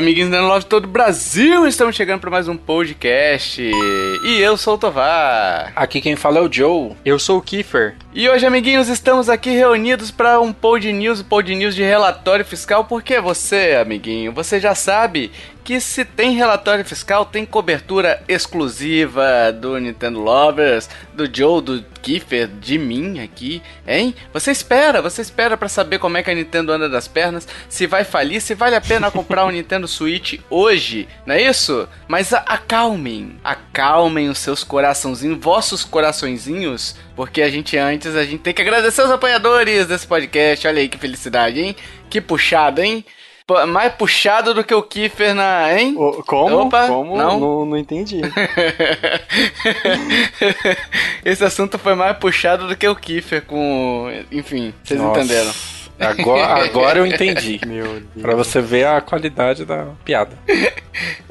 salve, amiguinhos da Love todo o Brasil! Estamos chegando para mais um podcast. E eu sou o Tovar. Aqui quem fala é o Joe. Eu sou o Kiefer. E hoje, amiguinhos, estamos aqui reunidos para um Pod News, Pod News de relatório fiscal, porque você, amiguinho, você já sabe que se tem relatório fiscal, tem cobertura exclusiva do Nintendo Lovers, do Joe, do Kiefer, de mim aqui, hein? Você espera, você espera para saber como é que a Nintendo anda das pernas, se vai falir, se vale a pena comprar um Nintendo Switch hoje, não é isso? Mas acalmem, acalmem os seus coraçãozinhos, vossos coraçõezinhos, porque a gente antes, a gente tem que agradecer os apoiadores desse podcast, olha aí que felicidade, hein? Que puxado, hein? Mais puxado do que o Kiefer na. Hein? O, como? Opa, como? Não, não, não entendi. Esse assunto foi mais puxado do que o Kiefer com. Enfim, vocês Nossa. entenderam. Agora, agora eu entendi. Meu Deus. Pra você ver a qualidade da piada.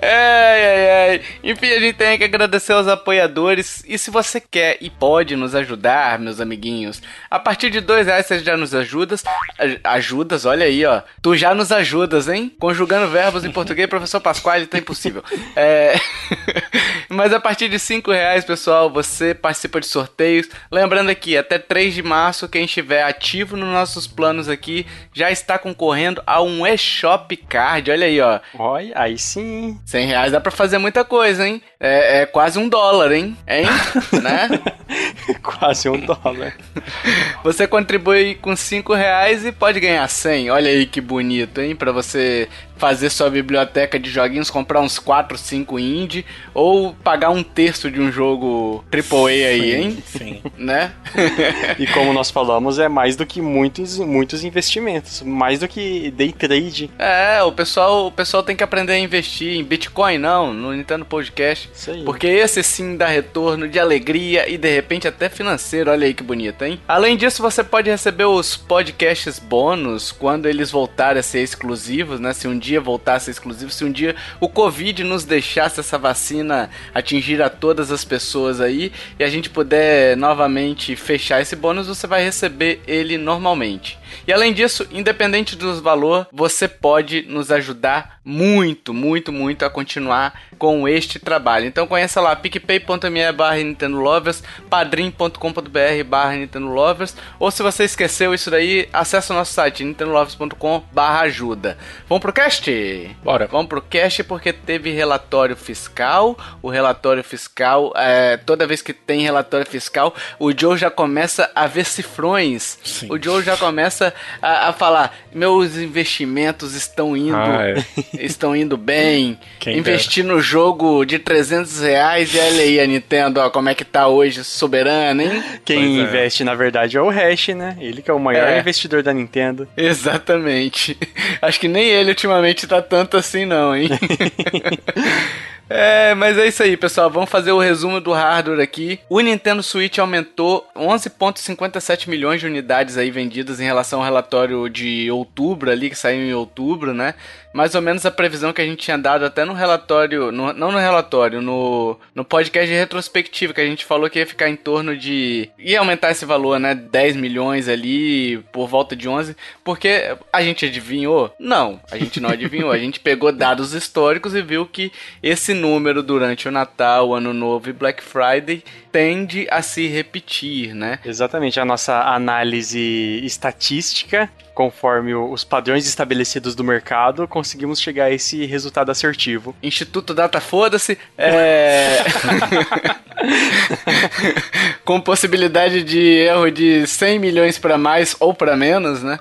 Ai, ai, ai. Enfim, a gente tem que agradecer aos apoiadores. E se você quer e pode nos ajudar, meus amiguinhos, a partir de dois reais você já nos ajudas. Ajudas, olha aí, ó. Tu já nos ajudas, hein? Conjugando verbos em português, professor Pasquale, tá impossível. É... Mas a partir de cinco reais, pessoal, você participa de sorteios. Lembrando aqui, até 3 de março, quem estiver ativo nos nossos planos aqui já está concorrendo a um eShop Card. Olha aí, ó. Olha, aí sim. 100 reais dá pra fazer muita coisa, hein? É, é quase um dólar, hein? Hein? né? quase um dólar. Você contribui com 5 reais e pode ganhar 100. Olha aí que bonito, hein? Pra você fazer sua biblioteca de joguinhos, comprar uns 4, 5 indie, ou pagar um terço de um jogo AAA aí, hein? Sim. Né? e como nós falamos, é mais do que muitos, muitos investimentos, mais do que day trade. É, o pessoal, o pessoal tem que aprender a investir em Bitcoin, não, no Nintendo Podcast. Isso aí. Porque esse sim dá retorno de alegria e de repente até financeiro, olha aí que bonito, hein? Além disso, você pode receber os podcasts bônus quando eles voltarem a ser exclusivos, né? Se um dia dia voltar a ser exclusivo, se um dia o Covid nos deixasse essa vacina atingir a todas as pessoas aí e a gente puder novamente fechar esse bônus, você vai receber ele normalmente. E além disso, independente do valor, você pode nos ajudar muito, muito, muito a continuar com este trabalho. Então conheça lá picpay.me barra Nintendo Lovers, padrim.com.br barra Nintendo Lovers, ou se você esqueceu isso daí, acesse o nosso site nintendolovers.com barra ajuda. Vamos pro cast? Bora. Vamos pro cast porque teve relatório fiscal, o relatório fiscal, é, toda vez que tem relatório fiscal, o Joe já começa a ver cifrões. Sim. O Joe já começa a, a falar, meus investimentos estão indo, ah, é. estão indo bem, Quem investir dera. no jogo de 300 reais e olha aí a Nintendo, ó, como é que tá hoje, soberana, hein? Quem é. investe, na verdade, é o Hash, né? Ele que é o maior é. investidor da Nintendo. Exatamente. Acho que nem ele ultimamente tá tanto assim não, hein? É, mas é isso aí, pessoal. Vamos fazer o resumo do hardware aqui. O Nintendo Switch aumentou 11,57 milhões de unidades aí vendidas em relação ao relatório de outubro ali, que saiu em outubro, né? Mais ou menos a previsão que a gente tinha dado até no relatório, no, não no relatório, no, no podcast de retrospectiva, que a gente falou que ia ficar em torno de. ia aumentar esse valor, né? 10 milhões ali, por volta de 11, porque a gente adivinhou? Não, a gente não adivinhou. A gente pegou dados históricos e viu que esse número durante o Natal, Ano Novo e Black Friday tende a se repetir, né? Exatamente, a nossa análise estatística conforme os padrões estabelecidos do mercado, conseguimos chegar a esse resultado assertivo. Instituto Data Foda-se, é... com possibilidade de erro de 100 milhões para mais ou para menos, né?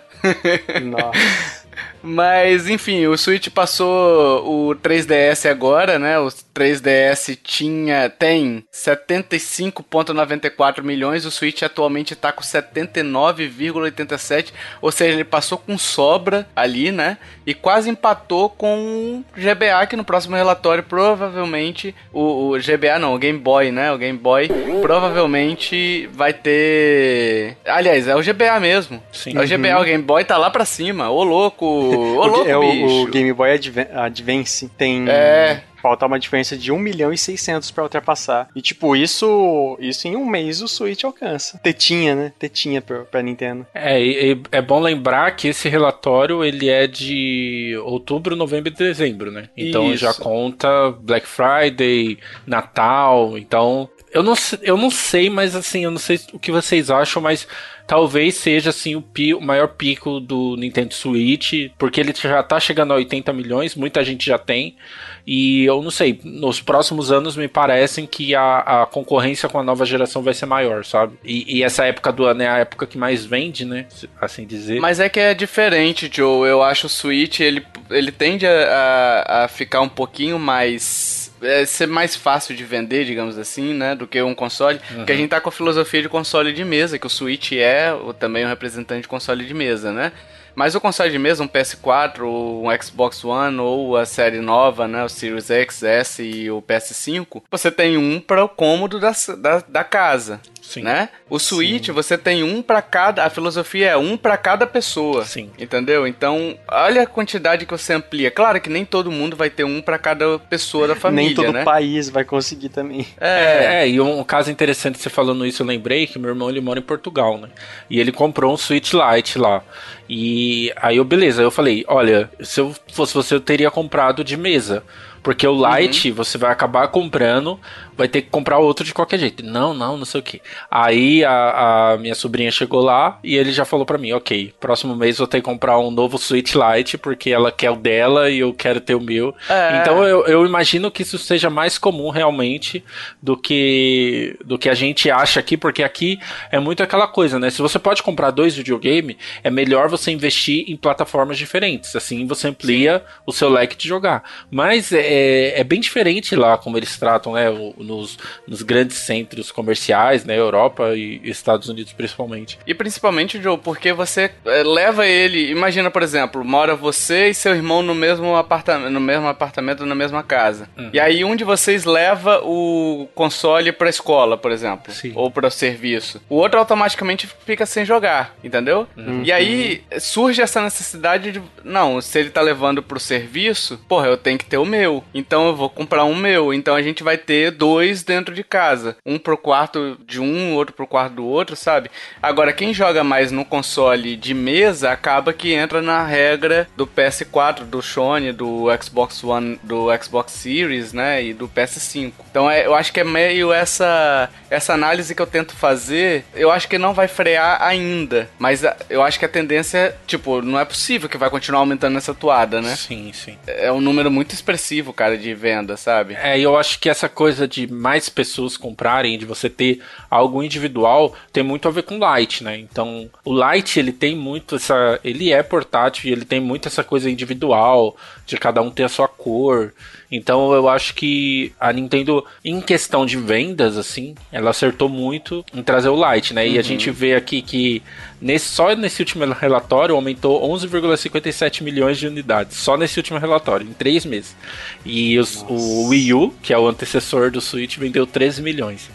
Nossa. Mas, enfim, o Switch passou o 3DS agora, né? O 3DS tinha, tem 75,94 milhões, o Switch atualmente está com 79,87, ou seja, ele passou com sobra ali, né? E quase empatou com o GBA, que no próximo relatório provavelmente, o, o GBA não, o Game Boy, né? O Game Boy provavelmente vai ter... Aliás, é o GBA mesmo. Sim. É o GBA, uhum. o Game Boy tá lá pra cima, ô louco! Ô, louco, é o, o, Game Boy Advance tem é. Falta uma diferença de 1 milhão e 600 para ultrapassar. E, tipo, isso isso em um mês o Switch alcança. Tetinha, né? Tetinha pra, pra Nintendo. É, e, é bom lembrar que esse relatório, ele é de outubro, novembro e dezembro, né? Então isso. já conta Black Friday, Natal, então... Eu não, eu não sei, mas assim, eu não sei o que vocês acham, mas talvez seja assim o, pi, o, maior pico do Nintendo Switch, porque ele já tá chegando a 80 milhões, muita gente já tem. E eu não sei, nos próximos anos me parecem que a, a concorrência com a nova geração vai ser maior, sabe? E, e, essa época do ano é a época que mais vende, né? Assim dizer. Mas é que é diferente, Joe. Eu acho o Switch, ele, ele tende a, a, a ficar um pouquinho mais é, ser mais fácil de vender, digamos assim, né, do que um console, uhum. porque a gente tá com a filosofia de console de mesa, que o Switch é também um representante de console de mesa, né? Mas o console de mesa, um PS4, um Xbox One ou a série nova, né, o Series X, S e o PS5, você tem um para o cômodo da, da, da casa. Sim. Né? O Switch, Sim. você tem um para cada. A filosofia é um para cada pessoa. Sim. Entendeu? Então, olha a quantidade que você amplia. Claro que nem todo mundo vai ter um para cada pessoa da família. Nem todo né? país vai conseguir também. É. é, e um caso interessante você falando isso, eu lembrei que meu irmão ele mora em Portugal, né? E ele comprou um Switch Lite lá. E aí eu, beleza, eu falei, olha, se eu fosse você, eu teria comprado de mesa. Porque o Lite uhum. você vai acabar comprando, vai ter que comprar outro de qualquer jeito. Não, não, não sei o que. Aí a, a, minha sobrinha chegou lá e ele já falou para mim: ok, próximo mês vou ter que comprar um novo Switch Lite porque ela quer o dela e eu quero ter o meu. É. Então eu, eu imagino que isso seja mais comum realmente do que, do que a gente acha aqui, porque aqui é muito aquela coisa, né? Se você pode comprar dois videogames, é melhor você investir em plataformas diferentes. Assim você amplia Sim. o seu leque de jogar. Mas é, é, é, bem diferente lá como eles tratam, né? Nos, nos grandes centros comerciais, né? Europa e Estados Unidos principalmente. E principalmente, Joe, porque você é, leva ele. Imagina, por exemplo, mora você e seu irmão no mesmo apartamento, no mesmo apartamento, na mesma casa. Uhum. E aí um de vocês leva o console pra escola, por exemplo. Sim. Ou para o serviço. O outro automaticamente fica sem jogar, entendeu? Uhum. E aí surge essa necessidade de. Não, se ele tá levando pro serviço, porra, eu tenho que ter o meu. Então eu vou comprar um meu. Então a gente vai ter dois dentro de casa. Um pro quarto de um, outro pro quarto do outro, sabe? Agora, quem joga mais no console de mesa acaba que entra na regra do PS4, do Sony, do Xbox One, do Xbox Series, né? E do PS5. Então é, eu acho que é meio essa, essa análise que eu tento fazer. Eu acho que não vai frear ainda. Mas eu acho que a tendência, tipo, não é possível que vai continuar aumentando essa toada, né? Sim, sim. É um número muito expressivo cara, de venda, sabe? É, eu acho que essa coisa de mais pessoas comprarem, de você ter algo individual, tem muito a ver com Light, né? Então, o Light, ele tem muito essa. Ele é portátil e ele tem muito essa coisa individual, de cada um ter a sua cor. Então eu acho que a Nintendo, em questão de vendas, assim, ela acertou muito em trazer o Lite, né? E uhum. a gente vê aqui que nesse, só nesse último relatório aumentou 11,57 milhões de unidades. Só nesse último relatório, em três meses. E os, o Wii U, que é o antecessor do Switch, vendeu 13 milhões.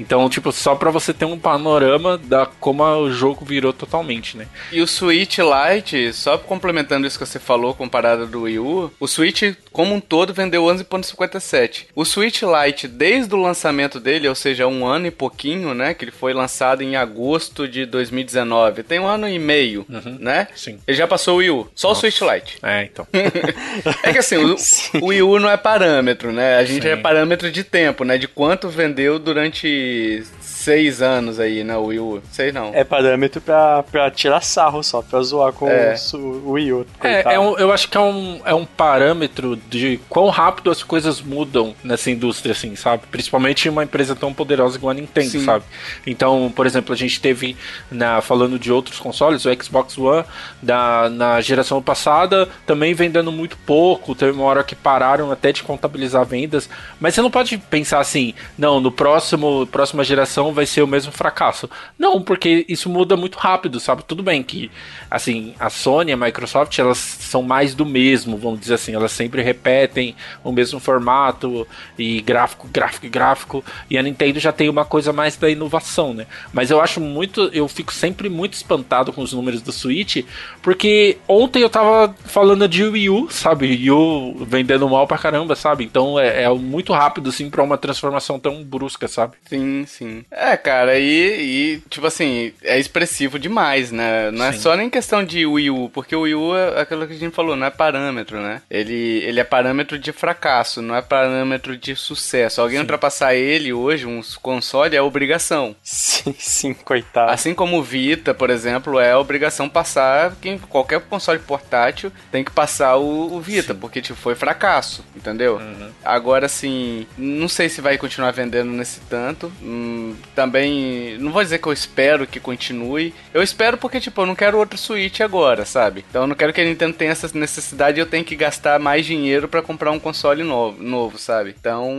Então, tipo, só para você ter um panorama da como o jogo virou totalmente, né? E o Switch Lite, só complementando isso que você falou comparado do Wii U, o Switch como um todo vendeu 11.57. O Switch Lite desde o lançamento dele, ou seja, um ano e pouquinho, né, que ele foi lançado em agosto de 2019. Tem um ano e meio, uhum, né? Sim. Ele já passou o Wii U, só Nossa. o Switch Lite. É, então. é que assim, o, o, Wii U não é parâmetro, né? A gente Sim. é parâmetro de tempo, né, de quanto vendeu durante de seis anos aí na Wii U. Sei não. É parâmetro pra, pra tirar sarro só, pra zoar com é. o Wii U. É, é um, eu acho que é um, é um parâmetro de quão rápido as coisas mudam nessa indústria, assim, sabe? Principalmente uma empresa tão poderosa como a Nintendo, Sim. sabe? Então, por exemplo, a gente teve, na, falando de outros consoles, o Xbox One, da, na geração passada, também vendendo muito pouco, teve uma hora que pararam até de contabilizar vendas, mas você não pode pensar assim, não, no próximo próxima geração vai ser o mesmo fracasso. Não, porque isso muda muito rápido, sabe? Tudo bem que, assim, a Sony e a Microsoft, elas são mais do mesmo, vamos dizer assim. Elas sempre repetem o mesmo formato e gráfico, gráfico, gráfico. E a Nintendo já tem uma coisa mais da inovação, né? Mas eu acho muito, eu fico sempre muito espantado com os números do Switch, porque ontem eu tava falando de Wii U, sabe? Wii U vendendo mal pra caramba, sabe? Então é, é muito rápido, assim, pra uma transformação tão brusca, sabe? Sim, sim. É, cara, e, e tipo assim, é expressivo demais, né? Não é sim. é só nem questão de Wii U, porque o Wii U é aquilo que a gente falou, não é parâmetro, né? Ele, ele é parâmetro de fracasso, não é parâmetro de sucesso. Alguém sim. ultrapassar ele hoje, um console, é obrigação. Sim, sim, coitado. Assim como o Vita, por exemplo, é obrigação passar, quem, qualquer console portátil tem que passar o, o Vita, sim. porque tipo, foi fracasso, entendeu? Uhum. Agora, assim, não sei se vai continuar vendendo nesse tanto. Hum, também, não vou dizer que eu espero que continue. Eu espero porque, tipo, eu não quero outro Switch agora, sabe? Então eu não quero que a Nintendo tenha essa necessidade e eu tenho que gastar mais dinheiro para comprar um console novo, novo, sabe? Então,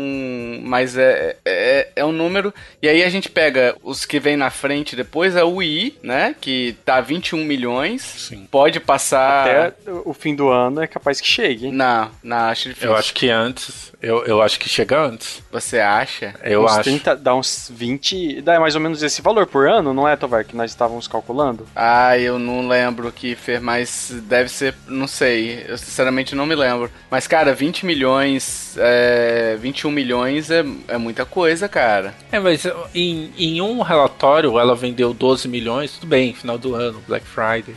mas é, é, é um número. E aí a gente pega os que vem na frente depois, é o Wii, né? Que tá 21 milhões. Sim. Pode passar. Até o fim do ano é capaz que chegue. Não, não, acho difícil. Eu acho que antes. Eu, eu acho que chega antes. Você acha? Eu uns acho. 30, dá uns 20. Dá mais ou menos esse valor por ano, não é, Tovar? Que nós estávamos calculando? Ah, eu não lembro que fez, mas deve ser. Não sei. Eu sinceramente não me lembro. Mas, cara, 20 milhões. É, 21 milhões é, é muita coisa, cara. É, mas em, em um relatório ela vendeu 12 milhões, tudo bem, final do ano, Black Friday.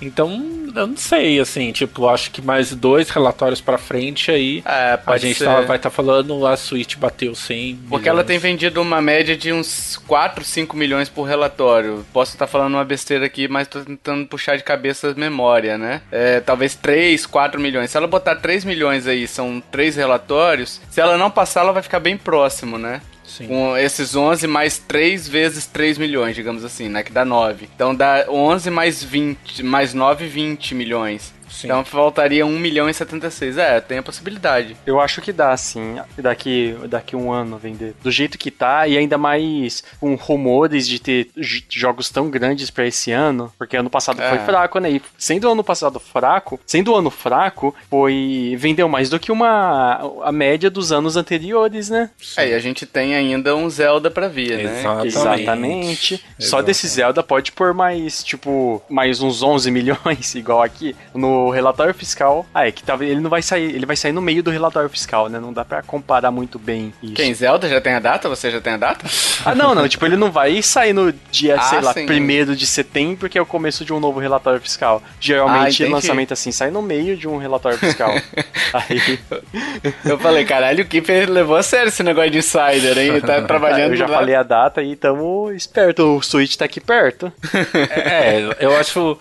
Então, eu não sei, assim, tipo, acho que mais dois relatórios pra frente aí é, a gente tá, vai estar tá falando a Switch bateu 100 Porque milhões. ela tem vendido uma média de uns 4, 5 milhões por relatório. Posso estar tá falando uma besteira aqui, mas tô tentando puxar de cabeça a memória, né? É, talvez 3, 4 milhões. Se ela botar 3 milhões aí, são três relatórios, se ela não passar, ela vai ficar bem próximo, né? Sim. Com esses 11 mais 3 vezes 3 milhões, digamos assim, né? Que dá 9. Então dá 11 mais 20, mais 9, 20 milhões. Sim. Então faltaria 1 milhão e 76. É, tem a possibilidade. Eu acho que dá, sim. Daqui, daqui um ano vender. Do jeito que tá, e ainda mais com rumores de ter jogos tão grandes para esse ano, porque ano passado é. foi fraco, né? E sendo o ano passado fraco, sendo o ano fraco, foi. vendeu mais do que uma. a média dos anos anteriores, né? Sim. É, e a gente tem ainda um Zelda pra vir, né? Exatamente. Exatamente. Exatamente. Só desse Zelda pode pôr mais, tipo, mais uns 11 milhões, igual aqui. No relatório fiscal. Ah, é que tá, ele não vai sair, ele vai sair no meio do relatório fiscal, né? Não dá para comparar muito bem isso. Quem Zelda já tem a data? Você já tem a data? ah, não, não, tipo, ele não vai sair no dia, ah, sei lá, primeiro de setembro, porque é o começo de um novo relatório fiscal. Geralmente, ah, lançamento assim sai no meio de um relatório fiscal. Aí eu falei, caralho, o Kipper levou a sério esse negócio de insider, hein? Ele tá trabalhando Eu já lá. falei a data e tamo esperto, o Switch tá aqui perto. é, eu acho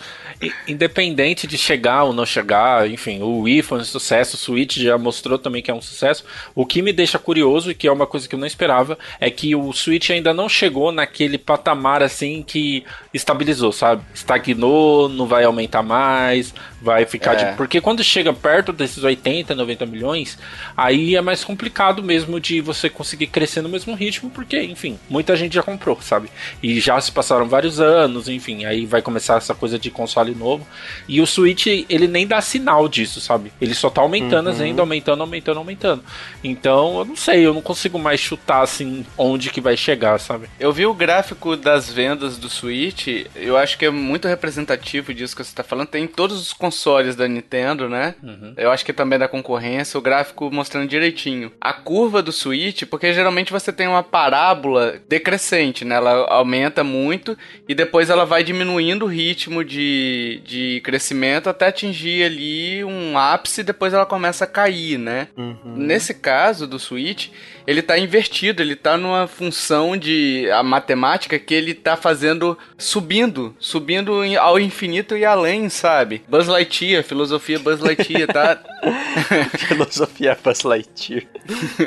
independente de chegar ou não chegar, enfim, o Wii foi um sucesso, o Switch já mostrou também que é um sucesso. O que me deixa curioso e que é uma coisa que eu não esperava é que o Switch ainda não chegou naquele patamar assim que estabilizou, sabe? Estagnou, não vai aumentar mais, vai ficar é. de. Porque quando chega perto desses 80, 90 milhões, aí é mais complicado mesmo de você conseguir crescer no mesmo ritmo, porque, enfim, muita gente já comprou, sabe? E já se passaram vários anos, enfim, aí vai começar essa coisa de console novo. E o Switch, ele nem dá sinal disso, sabe? Ele só tá aumentando, uhum. ainda aumentando, aumentando, aumentando. Então, eu não sei, eu não consigo mais chutar assim onde que vai chegar, sabe? Eu vi o gráfico das vendas do Switch, eu acho que é muito representativo disso que você tá falando. Tem todos os consoles da Nintendo, né? Uhum. Eu acho que também da concorrência, o gráfico mostrando direitinho. A curva do Switch, porque geralmente você tem uma parábola decrescente, né? Ela aumenta muito e depois ela vai diminuindo o ritmo de, de crescimento até atingir ali um ápice e depois ela começa a cair, né? Uhum. Nesse caso do Switch, ele tá invertido, ele tá numa função de a matemática que ele tá fazendo subindo, subindo ao infinito e além, sabe? Buzz Lightyear, filosofia Buzz Lightyear, tá? filosofia Buzz Lightyear.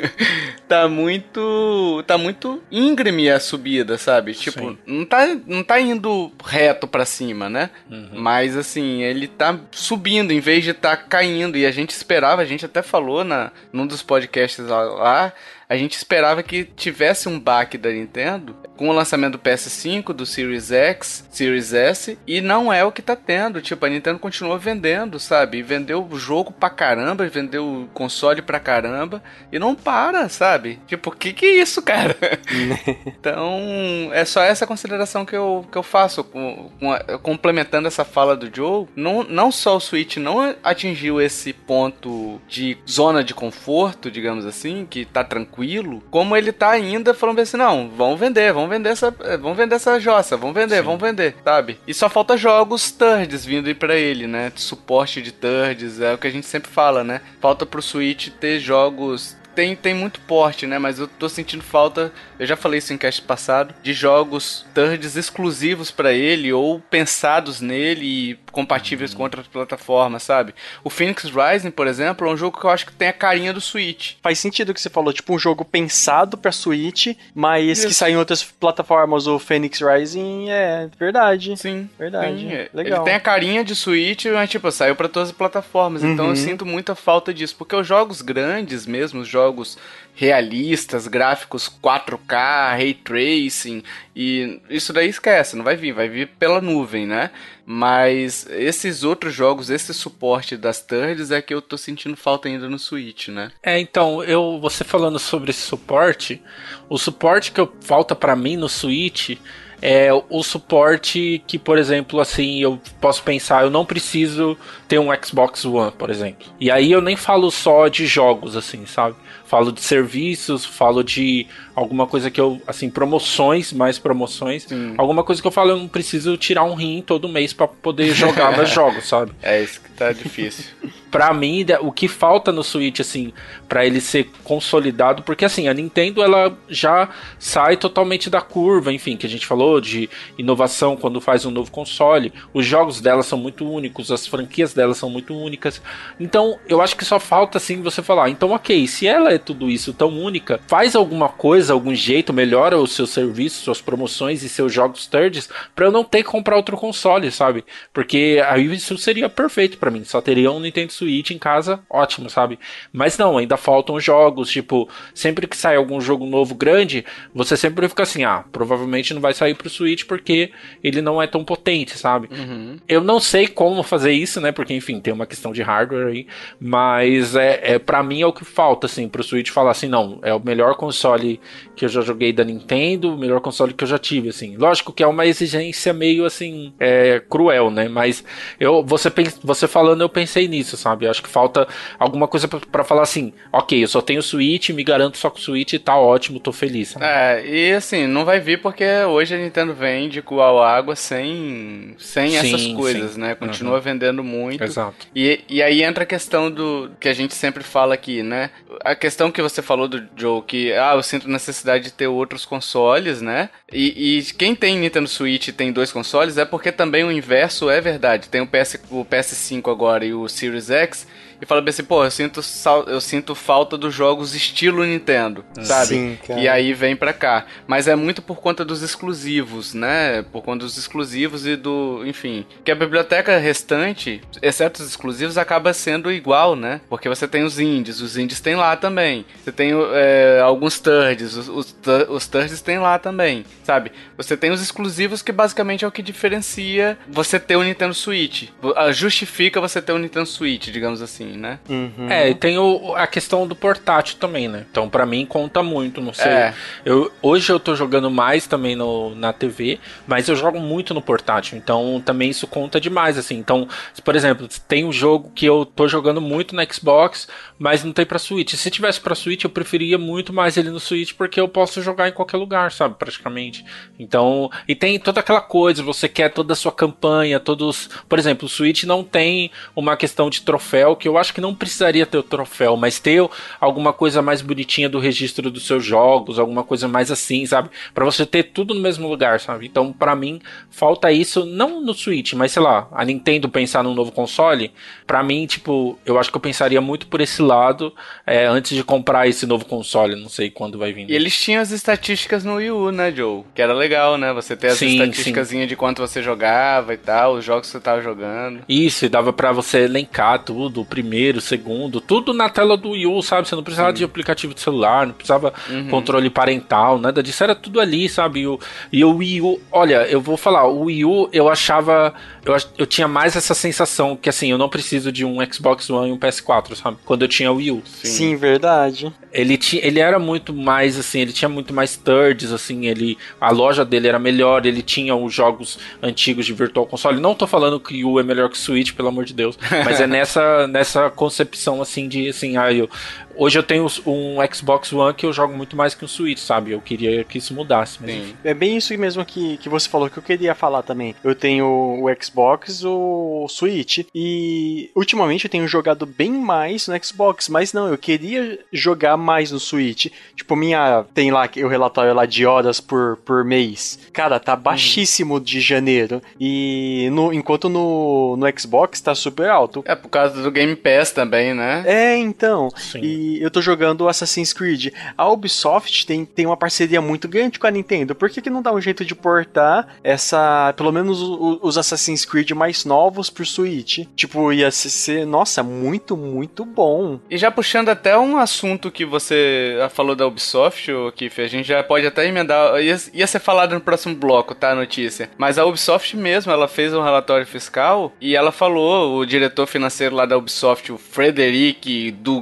tá muito, tá muito íngreme a subida, sabe? Tipo, não tá, não tá indo reto para cima, né? Uhum. Mas assim, ele tá subindo em vez de tá caindo e a gente esperava, a gente até falou na num dos podcasts lá, lá a gente esperava que tivesse um baque da Nintendo com o lançamento do PS5, do Series X, Series S, e não é o que tá tendo. Tipo, a Nintendo continua vendendo, sabe? E vendeu o jogo pra caramba, vendeu o console pra caramba, e não para, sabe? Tipo, o que que é isso, cara? então, é só essa consideração que eu, que eu faço, com, com a, complementando essa fala do Joe. Não, não só o Switch não atingiu esse ponto de zona de conforto, digamos assim, que tá tranquilo, como ele tá ainda falando assim, não, vamos vender, vamos vender essa, eh, vamos vender essa jossa, vamos vender, Sim. vamos vender, sabe? E só falta jogos thirds vindo aí pra ele, né? Suporte de thirds, é o que a gente sempre fala, né? Falta pro Switch ter jogos tem, tem muito porte, né? Mas eu tô sentindo falta, eu já falei isso em cast passado, de jogos thirds exclusivos para ele ou pensados nele e compatíveis uhum. com outras plataformas, sabe? O Phoenix Rising, por exemplo, é um jogo que eu acho que tem a carinha do Switch. Faz sentido o que você falou, tipo um jogo pensado pra Switch, mas isso. que sai em outras plataformas. O Phoenix Rising é verdade. Sim. Verdade. Sim, é. Legal. Ele tem a carinha de Switch, mas tipo, saiu para todas as plataformas. Uhum. Então eu uhum. sinto muita falta disso, porque os jogos grandes mesmo, os jogos jogos realistas, gráficos 4K, ray tracing e isso daí esquece, não vai vir, vai vir pela nuvem, né? Mas esses outros jogos, esse suporte das thirds é que eu tô sentindo falta ainda no Switch, né? É, então, eu você falando sobre esse suporte, o suporte que eu, falta para mim no Switch é o suporte que, por exemplo, assim, eu posso pensar, eu não preciso ter um Xbox One, por exemplo. E aí eu nem falo só de jogos, assim, sabe? Falo de serviços, falo de alguma coisa que eu, assim, promoções, mais promoções. Sim. Alguma coisa que eu falo, eu não preciso tirar um rim todo mês para poder jogar mais jogos, sabe? É isso que tá difícil. pra mim, o que falta no Switch, assim, para ele ser consolidado, porque assim, a Nintendo ela já sai totalmente da curva, enfim, que a gente falou de inovação quando faz um novo console. Os jogos dela são muito únicos, as franquias dela são muito únicas. Então, eu acho que só falta assim você falar, então ok, se ela é tudo isso tão única, faz alguma coisa, algum jeito, melhora os seus serviços, suas promoções e seus jogos thirds para eu não ter que comprar outro console, sabe? Porque aí isso seria perfeito para mim. Só teria um Nintendo Switch em casa, ótimo, sabe? Mas não, ainda faltam jogos, tipo, sempre que sai algum jogo novo grande, você sempre fica assim, ah, provavelmente não vai sair pro Switch porque ele não é tão potente, sabe? Uhum. Eu não sei como fazer isso, né? Porque, enfim, tem uma questão de hardware aí, mas é, é para mim é o que falta, assim, pro Switch falar assim, não, é o melhor console que eu já joguei da Nintendo, o melhor console que eu já tive, assim. Lógico que é uma exigência meio, assim, é, cruel, né? Mas eu, você, você falando, eu pensei nisso, sabe? Eu acho que falta alguma coisa para falar assim, ok, eu só tenho Switch, me garanto só com o Switch e tá ótimo, tô feliz. Sabe? É, e assim, não vai vir porque hoje a Nintendo vende com a água sem, sem sim, essas coisas, sim. né? Continua uhum. vendendo muito. Exato. E, e aí entra a questão do que a gente sempre fala aqui, né? A questão que você falou do Joe, que ah, eu sinto necessidade de ter outros consoles, né? E, e quem tem Nintendo Switch e tem dois consoles é porque também o inverso é verdade. Tem o, PS, o PS5 agora e o Series X e fala bem assim, pô, eu sinto, eu sinto falta dos jogos estilo Nintendo, sabe? Sim, cara. E aí vem pra cá. Mas é muito por conta dos exclusivos, né? Por conta dos exclusivos e do. Enfim. Que a biblioteca restante, exceto os exclusivos, acaba sendo igual, né? Porque você tem os indies, os indies tem lá também. Você tem é, alguns thirds, os, os, os thirds tem lá também, sabe? Você tem os exclusivos que basicamente é o que diferencia você ter o Nintendo Switch. Justifica você ter o Nintendo Switch, digamos assim né? Uhum. É, e tem o, a questão do portátil também, né? Então, para mim, conta muito, não sei. É. Eu, hoje eu tô jogando mais também no, na TV, mas eu jogo muito no portátil, então também isso conta demais, assim. Então, por exemplo, tem um jogo que eu tô jogando muito no Xbox, mas não tem pra Switch. Se tivesse pra Switch, eu preferia muito mais ele no Switch, porque eu posso jogar em qualquer lugar, sabe? Praticamente. Então, e tem toda aquela coisa, você quer toda a sua campanha, todos. Por exemplo, o Switch não tem uma questão de troféu que eu acho que não precisaria ter o troféu, mas ter alguma coisa mais bonitinha do registro dos seus jogos, alguma coisa mais assim, sabe? Para você ter tudo no mesmo lugar, sabe? Então, para mim, falta isso não no Switch, mas sei lá, a Nintendo pensar num novo console, para mim, tipo, eu acho que eu pensaria muito por esse lado é, antes de comprar esse novo console, não sei quando vai vir. E eles tinham as estatísticas no Wii U, né, Joe? Que era legal, né? Você ter as sim, estatísticas de quanto você jogava e tal, os jogos que você tava jogando. Isso, e dava para você elencar tudo, o primeiro primeiro, segundo, tudo na tela do Wii U, sabe? Você não precisava Sim. de aplicativo de celular, não precisava uhum. controle parental, nada disso, era tudo ali, sabe? E o, e o Wii U, olha, eu vou falar, o Wii U eu achava, eu, eu tinha mais essa sensação que assim, eu não preciso de um Xbox One e um PS4, sabe? Quando eu tinha o Wii U. Sim, Sim verdade. Ele, tinha, ele era muito mais assim, ele tinha muito mais thirds, assim, ele, a loja dele era melhor, ele tinha os jogos antigos de Virtual Console. Não tô falando que o Wii é melhor que o Switch, pelo amor de Deus, mas é nessa, nessa concepção assim de assim, ah, eu, Hoje eu tenho um Xbox One que eu jogo muito mais que um Switch, sabe? Eu queria que isso mudasse. Mas é bem isso mesmo que, que você falou que eu queria falar também. Eu tenho o Xbox, o Switch e ultimamente eu tenho jogado bem mais no Xbox, mas não, eu queria jogar mais no Switch. Tipo, minha tem lá o relatório lá de horas por, por mês. Cara, tá uhum. baixíssimo de janeiro e no, enquanto no, no Xbox tá super alto. É por causa do Game Pass também, né? É, então. Sim. E eu tô jogando Assassin's Creed. A Ubisoft tem, tem uma parceria muito grande com a Nintendo. Por que, que não dá um jeito de portar essa, pelo menos os, os Assassin's Creed mais novos pro Switch? Tipo, ia ser, nossa, muito, muito bom. E já puxando até um assunto que você falou da Ubisoft, Kiff, a gente já pode até emendar, ia, ia ser falado no próximo bloco, tá, a notícia. Mas a Ubisoft mesmo, ela fez um relatório fiscal e ela falou, o diretor financeiro lá da Ubisoft, o Frederic do,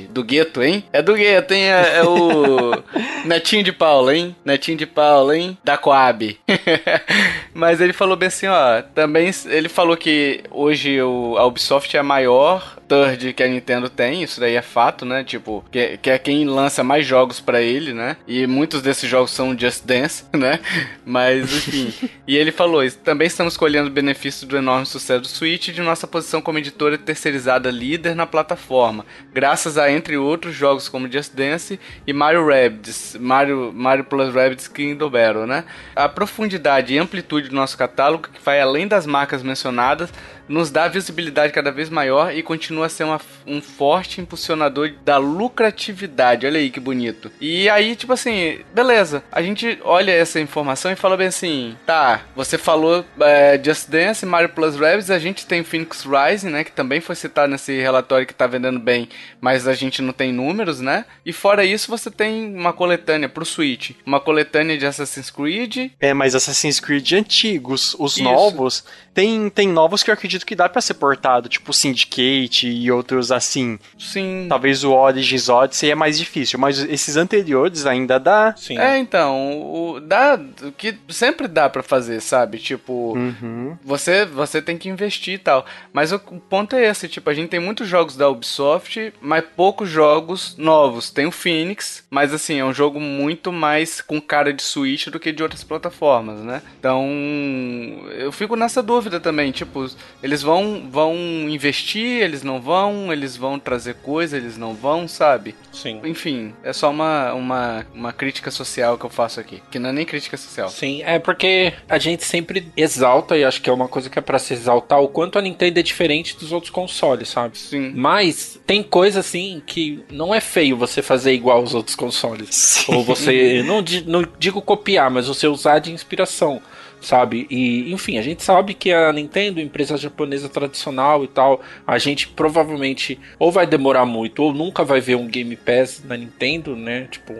do gueto, hein? É do gueto, hein? É, é o Netinho de Paula, hein? Netinho de Paula, hein? Da Coab. Mas ele falou bem assim, ó. Também ele falou que hoje o, a Ubisoft é a maior third que a Nintendo tem, isso daí é fato, né? Tipo, que, que é quem lança mais jogos para ele, né? E muitos desses jogos são Just Dance, né? Mas, enfim. e ele falou: também estamos colhendo benefícios do enorme sucesso do Switch e de nossa posição como editora terceirizada líder na plataforma, graças a, entre outros, jogos como Just Dance e Mario Rabbids, Mario, Mario Plus Rabbids Kingdom Battle, né? A profundidade e amplitude do nosso catálogo, que vai além das marcas mencionadas, nos dá visibilidade cada vez maior e continua a ser uma, um forte impulsionador da lucratividade. Olha aí que bonito. E aí, tipo assim, beleza. A gente olha essa informação e fala bem assim: tá, você falou é, Just Dance, Mario Plus Rabbids, a gente tem Phoenix Rising, né? Que também foi citado nesse relatório que tá vendendo bem, mas a gente não tem números, né? E fora isso, você tem uma coletânea pro Switch, uma coletânea de Assassin's Creed. É, mas Assassin's Creed antigos, os isso. novos, tem, tem novos que eu acredito que dá para ser portado, tipo Syndicate e outros assim. Sim. Talvez o Origins Odyssey é mais difícil, mas esses anteriores ainda dá. Sim. É, então, o, dá, o que sempre dá para fazer, sabe? Tipo, uhum. você, você tem que investir e tal. Mas o, o ponto é esse, tipo, a gente tem muitos jogos da Ubisoft, mas poucos jogos novos. Tem o Phoenix, mas assim, é um jogo muito mais com cara de Switch do que de outras plataformas, né? Então, eu fico nessa dúvida dúvida também, tipo, eles vão vão investir, eles não vão, eles vão trazer coisa, eles não vão, sabe? Sim. Enfim, é só uma, uma, uma crítica social que eu faço aqui, que não é nem crítica social. Sim, é porque a gente sempre exalta, e acho que é uma coisa que é para se exaltar, o quanto a Nintendo é diferente dos outros consoles, sabe? Sim. Mas tem coisa assim que não é feio você fazer igual aos outros consoles. Sim. Ou você, não, não digo copiar, mas você usar de inspiração sabe? E, enfim, a gente sabe que a Nintendo, empresa japonesa tradicional e tal, a gente provavelmente ou vai demorar muito ou nunca vai ver um Game Pass na Nintendo, né? Tipo,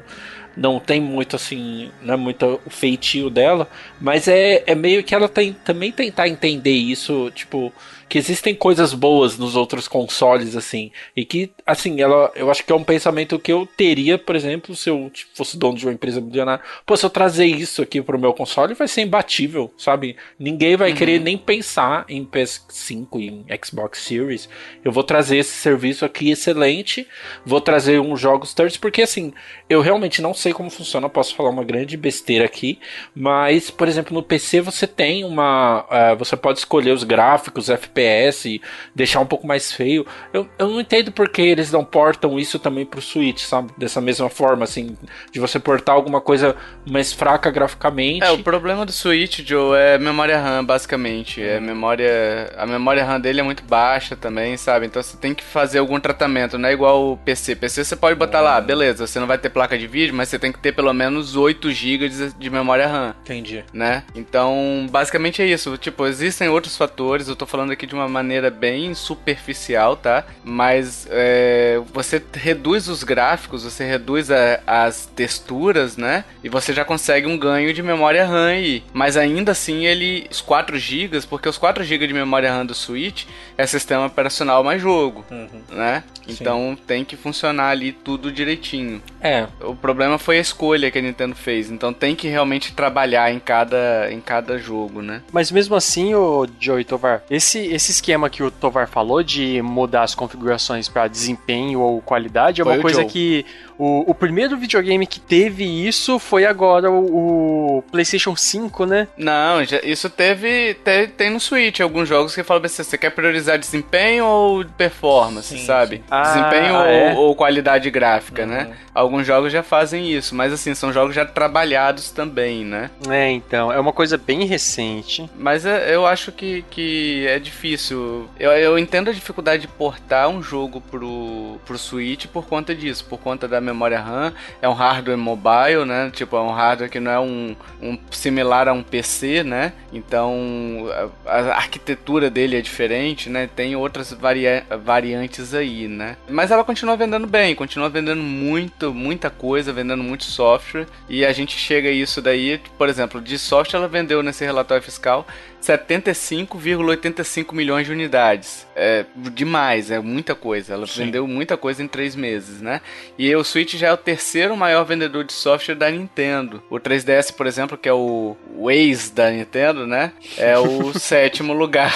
não tem muito assim, não é muito o feitio dela, mas é, é meio que ela tem também tentar entender isso, tipo, que existem coisas boas nos outros consoles, assim, e que, assim, ela, eu acho que é um pensamento que eu teria, por exemplo, se eu tipo, fosse dono de uma empresa milionária. Pô, se eu trazer isso aqui pro meu console, vai ser imbatível, sabe? Ninguém vai uhum. querer nem pensar em PS5 e em Xbox Series. Eu vou trazer esse serviço aqui excelente, vou trazer uns jogos thirds, porque, assim, eu realmente não sei como funciona, posso falar uma grande besteira aqui, mas, por exemplo, no PC você tem uma. Uh, você pode escolher os gráficos, FPS FPS, deixar um pouco mais feio. Eu, eu não entendo porque eles não portam isso também pro Switch, sabe? Dessa mesma forma, assim, de você portar alguma coisa mais fraca graficamente. É, o problema do Switch, Joe, é memória RAM, basicamente. É memória. A memória RAM dele é muito baixa também, sabe? Então você tem que fazer algum tratamento, não é igual o PC. PC você pode botar lá, beleza, você não vai ter placa de vídeo, mas você tem que ter pelo menos 8 GB de, de memória RAM. Entendi. Né? Então, basicamente é isso. Tipo, existem outros fatores, eu tô falando aqui de de uma maneira bem superficial, tá? Mas é, você reduz os gráficos, você reduz a, as texturas, né? E você já consegue um ganho de memória RAM aí. Mas ainda assim, ele. Os 4 GB, porque os 4 GB de memória RAM do Switch é sistema operacional mais jogo, uhum. né? Então Sim. tem que funcionar ali tudo direitinho. É. O problema foi a escolha que a Nintendo fez. Então tem que realmente trabalhar em cada, em cada jogo, né? Mas mesmo assim, o Joey Tovar, esse, esse esquema que o Tovar falou de mudar as configurações para desempenho ou qualidade é uma coisa Joe. que o, o primeiro videogame que teve isso foi agora o, o PlayStation 5, né? Não, já, isso teve, tem, tem no Switch alguns jogos que falam assim, você quer priorizar desempenho ou performance, sim, sabe? Sim. Ah, desempenho ou, é? ou, qualidade gráfica, né? uhum. né? Alguns jogos já fazem isso, mas assim, são jogos já trabalhados também, né? É, então, é uma coisa bem recente. Mas é, eu acho que, que é difícil. Eu, eu entendo a dificuldade de portar um jogo pro, pro Switch por conta disso, por conta da memória RAM, é um hardware mobile, né? Tipo, é um hardware que não é um, um similar a um PC, né? Então a, a arquitetura dele é diferente, né? Tem outras varia variantes aí, né? Mas ela continua vendendo bem, continua vendendo muito, muita coisa, vendendo muito software. E a gente chega a isso daí, por exemplo, de software ela vendeu nesse relatório fiscal 75,85 milhões de unidades. É demais, é muita coisa. Ela Sim. vendeu muita coisa em três meses, né? E o Switch já é o terceiro maior vendedor de software da Nintendo. O 3DS, por exemplo, que é o Waze da Nintendo, né? É o sétimo lugar.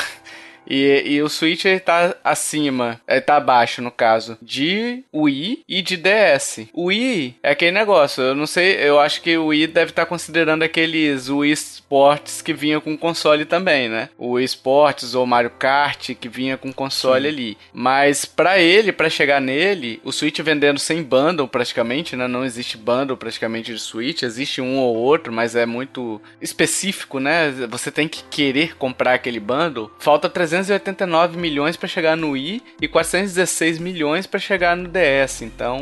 E, e o Switch está acima, está abaixo no caso, de Wii e de DS. O Wii é aquele negócio, eu não sei, eu acho que o Wii deve estar tá considerando aqueles Wii Sports que vinha com console também, né? O Wii Sports ou Mario Kart que vinha com console Sim. ali. Mas para ele, para chegar nele, o Switch vendendo sem bundle praticamente, né? Não existe bundle praticamente de Switch, existe um ou outro, mas é muito específico, né? Você tem que querer comprar aquele bundle. Falta 300 389 milhões para chegar no Wii e 416 milhões para chegar no DS. Então,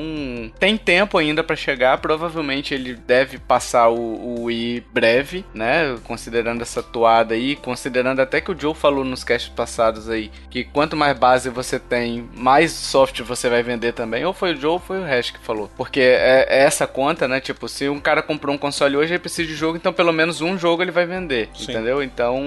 tem tempo ainda para chegar. Provavelmente ele deve passar o, o Wii breve, né? Considerando essa toada aí, considerando até que o Joe falou nos casts passados aí que quanto mais base você tem, mais software você vai vender também. Ou foi o Joe ou foi o Hash que falou. Porque é, é, essa conta, né? Tipo, se um cara comprou um console hoje, ele precisa de jogo, então pelo menos um jogo ele vai vender. Sim. Entendeu? Então,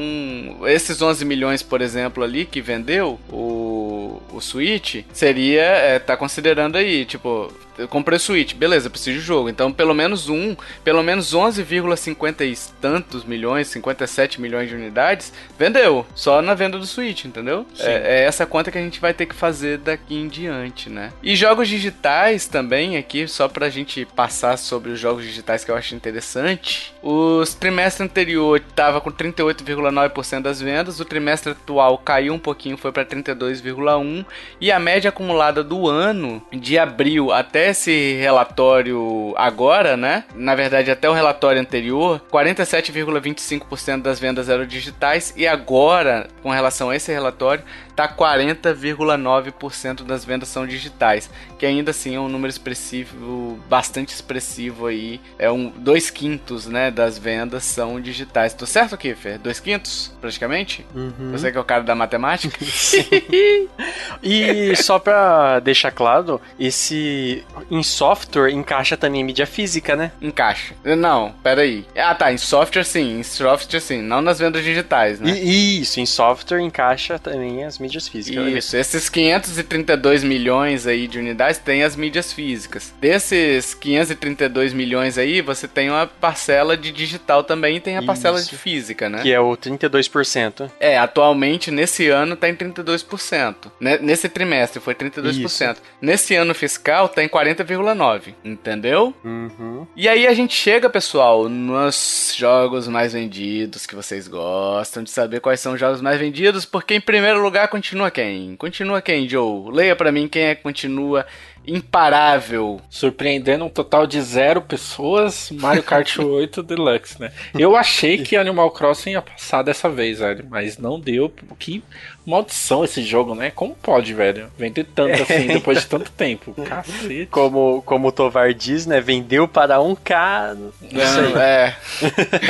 esses 11 milhões, por exemplo, exemplo ali que vendeu o, o Switch, seria, é, tá considerando aí, tipo, eu comprei o Switch, beleza, preciso de jogo. Então, pelo menos um, pelo menos 11,50 e tantos milhões, 57 milhões de unidades, vendeu. Só na venda do Switch, entendeu? É, é, essa conta que a gente vai ter que fazer daqui em diante, né? E jogos digitais também, aqui, só pra gente passar sobre os jogos digitais que eu acho interessante. O trimestre anterior tava com 38,9% das vendas, o trimestre atual caiu um pouquinho, foi para 32,1%, e a média acumulada do ano, de abril até esse relatório agora, né? Na verdade, até o relatório anterior, 47,25% das vendas eram digitais e agora, com relação a esse relatório, tá 40,9% das vendas são digitais, que ainda assim é um número expressivo, bastante expressivo aí. É um dois quintos, né, das vendas são digitais. Tô certo, Kiffer? Dois quintos, praticamente? Uhum. Você que é o cara da matemática? e só pra deixar claro, esse em software encaixa também em mídia física, né? Encaixa. Não, peraí. Ah, tá, em software sim, em software sim, não nas vendas digitais, né? E, isso, em software encaixa também as mídias mídias físicas. Né? Isso, esses 532 milhões aí de unidades tem as mídias físicas. Desses 532 milhões aí, você tem uma parcela de digital também e tem a parcela Isso. de física, né? Que é o 32%. É, atualmente nesse ano tá em 32%. Nesse trimestre foi 32%. Isso. Nesse ano fiscal tá em 40,9%. Entendeu? Uhum. E aí a gente chega, pessoal, nos jogos mais vendidos que vocês gostam de saber quais são os jogos mais vendidos, porque em primeiro lugar continua quem? Continua quem, Joe? Leia para mim quem é que continua imparável. Surpreendendo um total de zero pessoas, Mario Kart 8 Deluxe, né? Eu achei que Animal Crossing ia passar dessa vez, velho, mas não deu. Que maldição esse jogo, né? Como pode, velho? Vender tanto assim depois de tanto tempo. Cacete. Como, como o Tovar diz, né? Vendeu para um K. Não sei. É.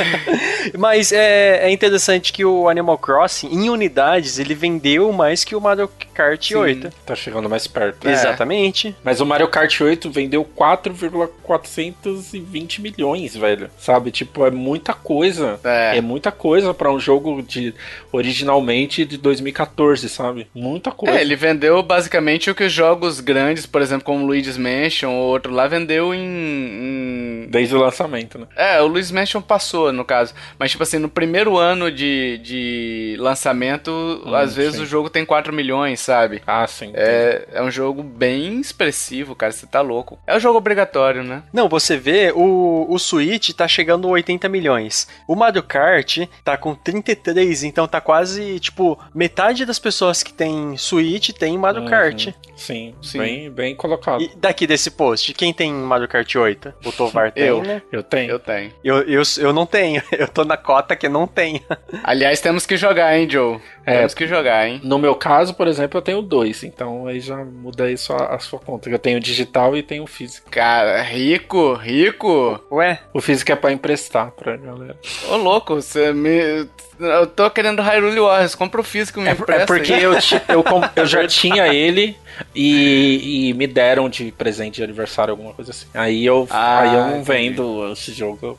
Mas é, é interessante que o Animal Crossing, em unidades, ele vendeu mais que o Mario Kart Sim, 8. Tá chegando mais perto. É. Mas o Mario Kart 8 vendeu 4,420 milhões, velho. Sabe? Tipo, é muita coisa. É, é muita coisa para um jogo de originalmente de 2014 14, sabe? Muita coisa. É, ele vendeu basicamente o que os jogos grandes, por exemplo, como Luigi's Mansion ou outro lá, vendeu em, em... Desde o lançamento, né? É, o Luigi's Mansion passou, no caso. Mas, tipo assim, no primeiro ano de, de lançamento, hum, às vezes sim. o jogo tem 4 milhões, sabe? Ah, sim. É, é um jogo bem expressivo, cara, você tá louco. É um jogo obrigatório, né? Não, você vê, o, o Switch tá chegando a 80 milhões. O Mario Kart tá com 33, então tá quase, tipo, metade das pessoas que tem Switch tem Mario uhum. Kart. Sim, sim. Bem, bem colocado. E daqui desse post, quem tem Mario Kart 8? O Tovar tem, eu, né? Eu tenho. Eu tenho. Eu, eu, eu não tenho. Eu tô na cota que não tem. Aliás, temos que jogar, hein, Joe? É, temos que jogar, hein? No meu caso, por exemplo, eu tenho dois. Então aí já muda aí só a sua conta. Eu tenho digital e tenho físico. Cara, rico, rico. Ué? O físico é pra emprestar pra galera. Ô, louco, você me eu tô querendo Hyrule Warriors, compra o físico, me é, É porque eu, eu, eu já tinha ele e, e, me deram de presente de aniversário, alguma coisa assim. Aí eu, ah, aí eu não vendo esse jogo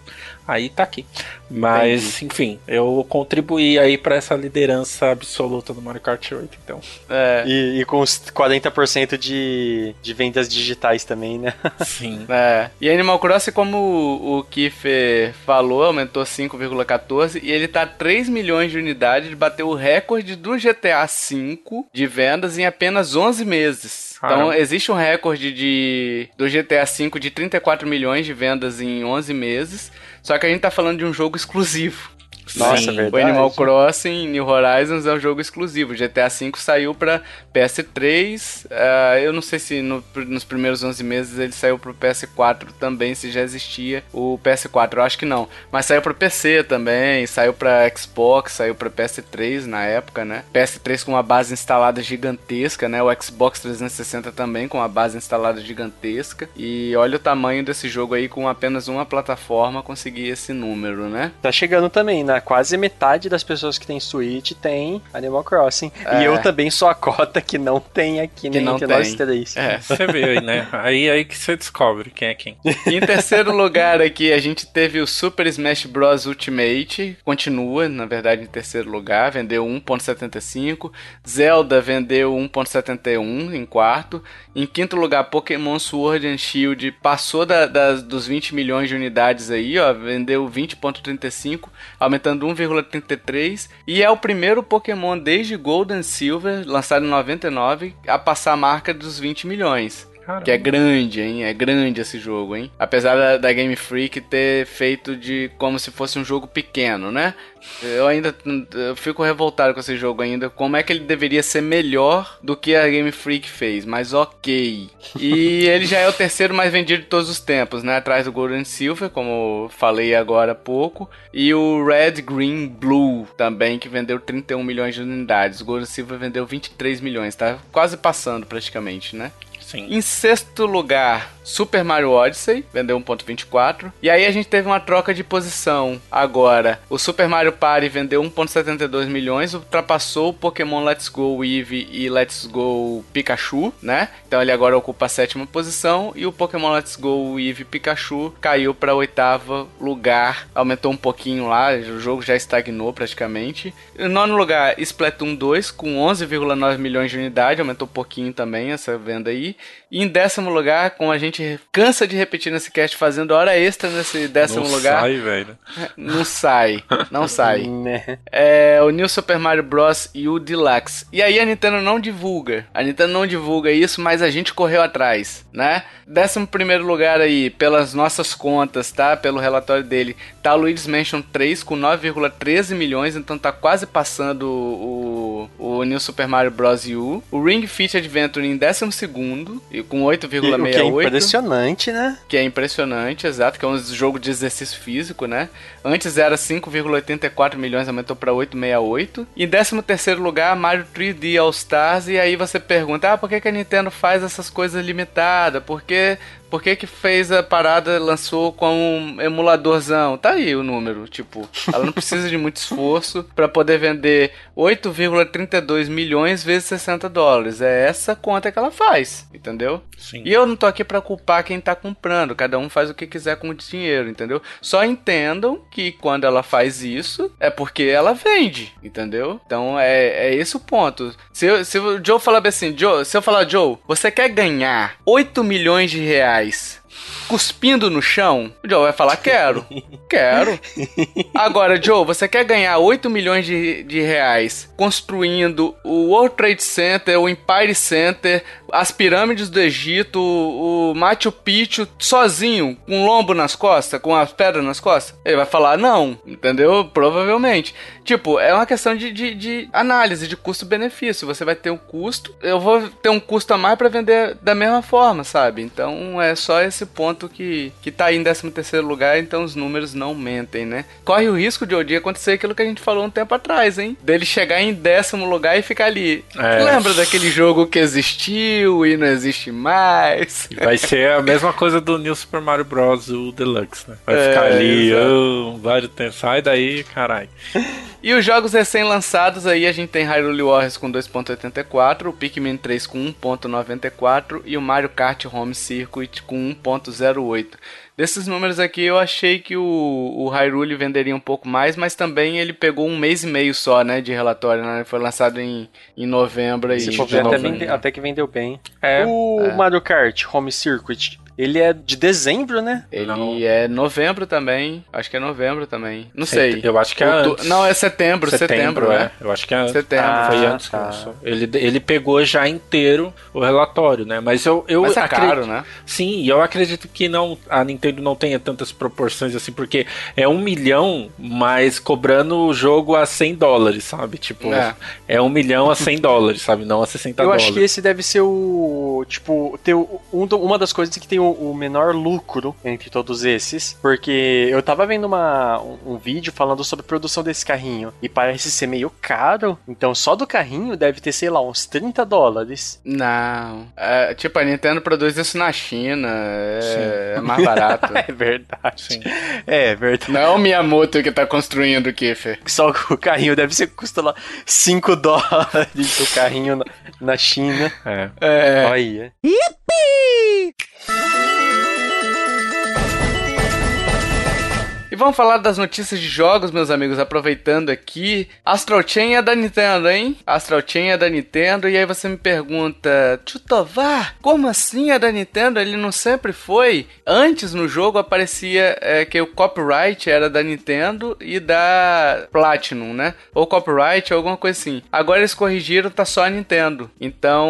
aí tá aqui. Mas, Entendi. enfim, eu contribuí aí para essa liderança absoluta do Mario Kart 8, então. É. E, e com os 40% de, de vendas digitais também, né? Sim. É. E Animal Crossing, como o, o Kiffer falou, aumentou 5,14 e ele tá 3 milhões de unidades, ele bateu o recorde do GTA V de vendas em apenas 11 meses. Então, existe um recorde de, do GTA V de 34 milhões de vendas em 11 meses. Só que a gente tá falando de um jogo exclusivo. Nossa, Sim, verdade. O Animal Crossing New Horizons é um jogo exclusivo. GTA V saiu para PS3. Uh, ah, eu não sei se no, nos primeiros 11 meses ele saiu pro PS4 também, se já existia o PS4. Eu acho que não. Mas saiu para PC também, saiu para Xbox, saiu para PS3 na época, né? PS3 com uma base instalada gigantesca, né? O Xbox 360 também com uma base instalada gigantesca. E olha o tamanho desse jogo aí com apenas uma plataforma conseguir esse número, né? Tá chegando também na quase metade das pessoas que tem Switch tem Animal Crossing. É. E eu também sou a cota que não tem aqui, que né? Entre nós três. É, você vê aí, né? Aí, aí que você descobre quem é quem. E em terceiro lugar aqui, a gente teve o Super Smash Bros. Ultimate. Continua, na verdade, em terceiro lugar. Vendeu 1.75. Zelda vendeu 1.71 em quarto. Em quinto lugar, Pokémon Sword and Shield passou da, das, dos 20 milhões de unidades aí, ó. Vendeu 20.35, aumentando aumentando 1,33 e é o primeiro Pokémon desde Gold and Silver, lançado em 99, a passar a marca dos 20 milhões. Que é grande, hein? É grande esse jogo, hein? Apesar da, da, Game Freak ter feito de como se fosse um jogo pequeno, né? Eu ainda eu fico revoltado com esse jogo ainda. Como é que ele deveria ser melhor do que a Game Freak fez? Mas ok. E ele já é o terceiro mais vendido de todos os tempos, né? Atrás do Golden Silver, como falei agora há pouco. E o Red, Green, Blue também, que vendeu 31 milhões de unidades. O Golden Silver vendeu 23 milhões, tá quase passando praticamente, né? Sim. Em sexto lugar, Super Mario Odyssey, vendeu 1.24. E aí a gente teve uma troca de posição agora. O Super Mario Party vendeu 1.72 milhões, ultrapassou o Pokémon Let's Go Eevee e Let's Go Pikachu, né? Então ele agora ocupa a sétima posição e o Pokémon Let's Go Eevee Pikachu caiu para oitavo lugar, aumentou um pouquinho lá, o jogo já estagnou praticamente. Em nono lugar, Splatoon 2 com 11,9 milhões de unidades, aumentou um pouquinho também essa venda aí. E em décimo lugar, com a gente cansa de repetir nesse cast fazendo hora extra nesse décimo não lugar. Não sai, velho. Não sai, não sai. Né. é o New Super Mario Bros. e o Deluxe. E aí a Nintendo não divulga. A Nintendo não divulga isso, mas a gente correu atrás, né? Décimo primeiro lugar aí, pelas nossas contas, tá? Pelo relatório dele, tá o Luigi's Mansion 3 com 9,13 milhões, então tá quase passando o, o New Super Mario Bros. U. O Ring Fit Adventure em décimo segundo mundo, e com 8,68. Que é impressionante, né? Que é impressionante, exato, que é um jogo de exercício físico, né? Antes era 5,84 milhões, aumentou para 8,68. Em 13 terceiro lugar, Mario 3D All Stars, e aí você pergunta, ah, por que, que a Nintendo faz essas coisas limitadas? Porque por que que fez a parada, lançou com um emuladorzão? Tá aí o número, tipo, ela não precisa de muito esforço para poder vender 8,32 milhões vezes 60 dólares. É essa conta que ela faz, entendeu? Sim. E eu não tô aqui para culpar quem tá comprando, cada um faz o que quiser com o dinheiro, entendeu? Só entendam que quando ela faz isso, é porque ela vende, entendeu? Então é, é esse o ponto. Se, eu, se o Joe falar assim, Joe, se eu falar, Joe, você quer ganhar 8 milhões de reais reais cuspindo no chão, o Joe vai falar: quero, quero. Agora, Joe, você quer ganhar 8 milhões de, de reais construindo o World Trade Center, o Empire Center, as pirâmides do Egito, o, Machu Picchu sozinho, com lombo nas costas, com as pedras nas costas? Ele vai falar: não, entendeu? Provavelmente. Tipo, é uma questão de, de, de análise de custo-benefício. Você vai ter um custo, eu vou ter um custo a mais para vender da mesma forma, sabe? Então é só esse ponto que, que tá aí em 13 terceiro lugar, então os números não mentem, né? Corre o risco de dia acontecer aquilo que a gente falou um tempo atrás, hein? Dele chegar em décimo lugar e ficar ali. É. Lembra daquele jogo que existiu e não existe mais? Vai ser a mesma coisa do New Super Mario Bros. o Deluxe, né? Vai é, ficar ali, oh, vários tempos. Sai daí, caralho. E os jogos recém-lançados aí, a gente tem Hyrule Warriors com 2.84, o Pikmin 3 com 1.94 e o Mario Kart Home Circuit com 1.08. Desses números aqui, eu achei que o, o Hyrule venderia um pouco mais, mas também ele pegou um mês e meio só, né, de relatório, né? Foi lançado em, em novembro aí. Se for até, até, que vendeu bem. É, o é. Mario Kart Home Circuit, ele é de dezembro, né? Ele não. é novembro também. Acho que é novembro também. Não sei. Eu acho que é antes. Não, é setembro, setembro, setembro é. é. Eu acho que é antes. Setembro. Ah, foi antes tá. Ele, ele pegou já inteiro o relatório, né? Mas eu, eu Mas é acredito, caro, né? Sim, eu acredito que não a Nintendo não tenha tantas proporções assim, porque é um milhão, mas cobrando o jogo a 100 dólares, sabe? Tipo, é, é um milhão a 100 dólares, sabe? Não a 60 eu dólares. Eu acho que esse deve ser o. Tipo, ter um, uma das coisas que tem o o, menor lucro entre todos esses, porque eu tava vendo uma, um, um, vídeo falando sobre a produção desse carrinho e parece ser meio caro, então só do carrinho deve ter, sei lá, uns 30 dólares. Não, é, tipo, a Nintendo produz isso na China, é, é mais barato. é verdade. Sim. É verdade. Não é o Miyamoto que tá construindo o Kiffer. Só o carrinho deve ser custa lá 5 dólares o carrinho na, na China. É. é. Olha. Yippee! Thank you. Vamos falar das notícias de jogos, meus amigos, aproveitando aqui. Astral Chain é da Nintendo, hein? Astral Chain é da Nintendo, e aí você me pergunta, Chutovar, como assim é da Nintendo? Ele não sempre foi? Antes no jogo aparecia é, que o copyright era da Nintendo e da Platinum, né? Ou copyright ou alguma coisa assim. Agora eles corrigiram, tá só a Nintendo. Então,